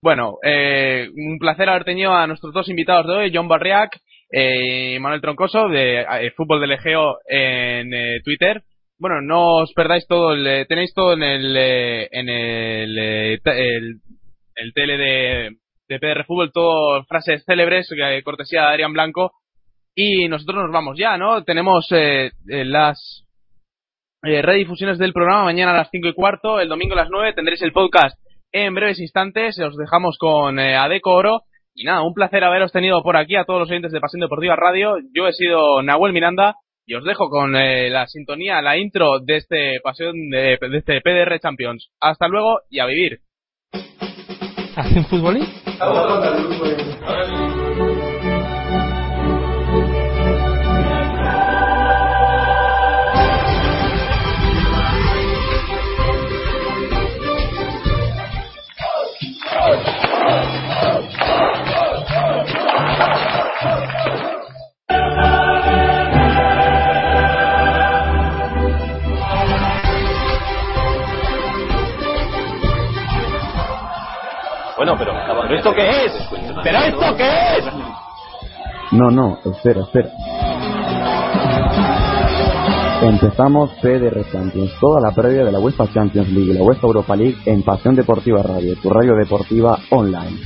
Bueno, eh, un placer haber tenido a nuestros dos invitados de hoy, John Barriac eh, y Manuel Troncoso de eh, Fútbol del Egeo en eh, Twitter. Bueno, no os perdáis todo, el, tenéis todo en el en el, el, el tele de, de PR Fútbol, todo frases célebres, cortesía de Adrián Blanco. Y nosotros nos vamos ya, ¿no? Tenemos eh, las eh, redifusiones del programa mañana a las 5 y cuarto, el domingo a las 9 tendréis el podcast en breves instantes. Os dejamos con eh, Adeco Oro. Y nada, un placer haberos tenido por aquí a todos los oyentes de Pasión Deportiva Radio. Yo he sido Nahuel Miranda y os dejo con eh, la sintonía, la intro de este Pasión de, este PDR Champions. Hasta luego y a vivir. ¿Hacen futbolín? Bueno, pero, ¿pero esto qué es? ¿Pero esto qué es? No, no, espera, espera. Empezamos PDR Champions, toda la previa de la UEFA Champions League y la UEFA Europa League en Pasión Deportiva Radio, tu radio deportiva online.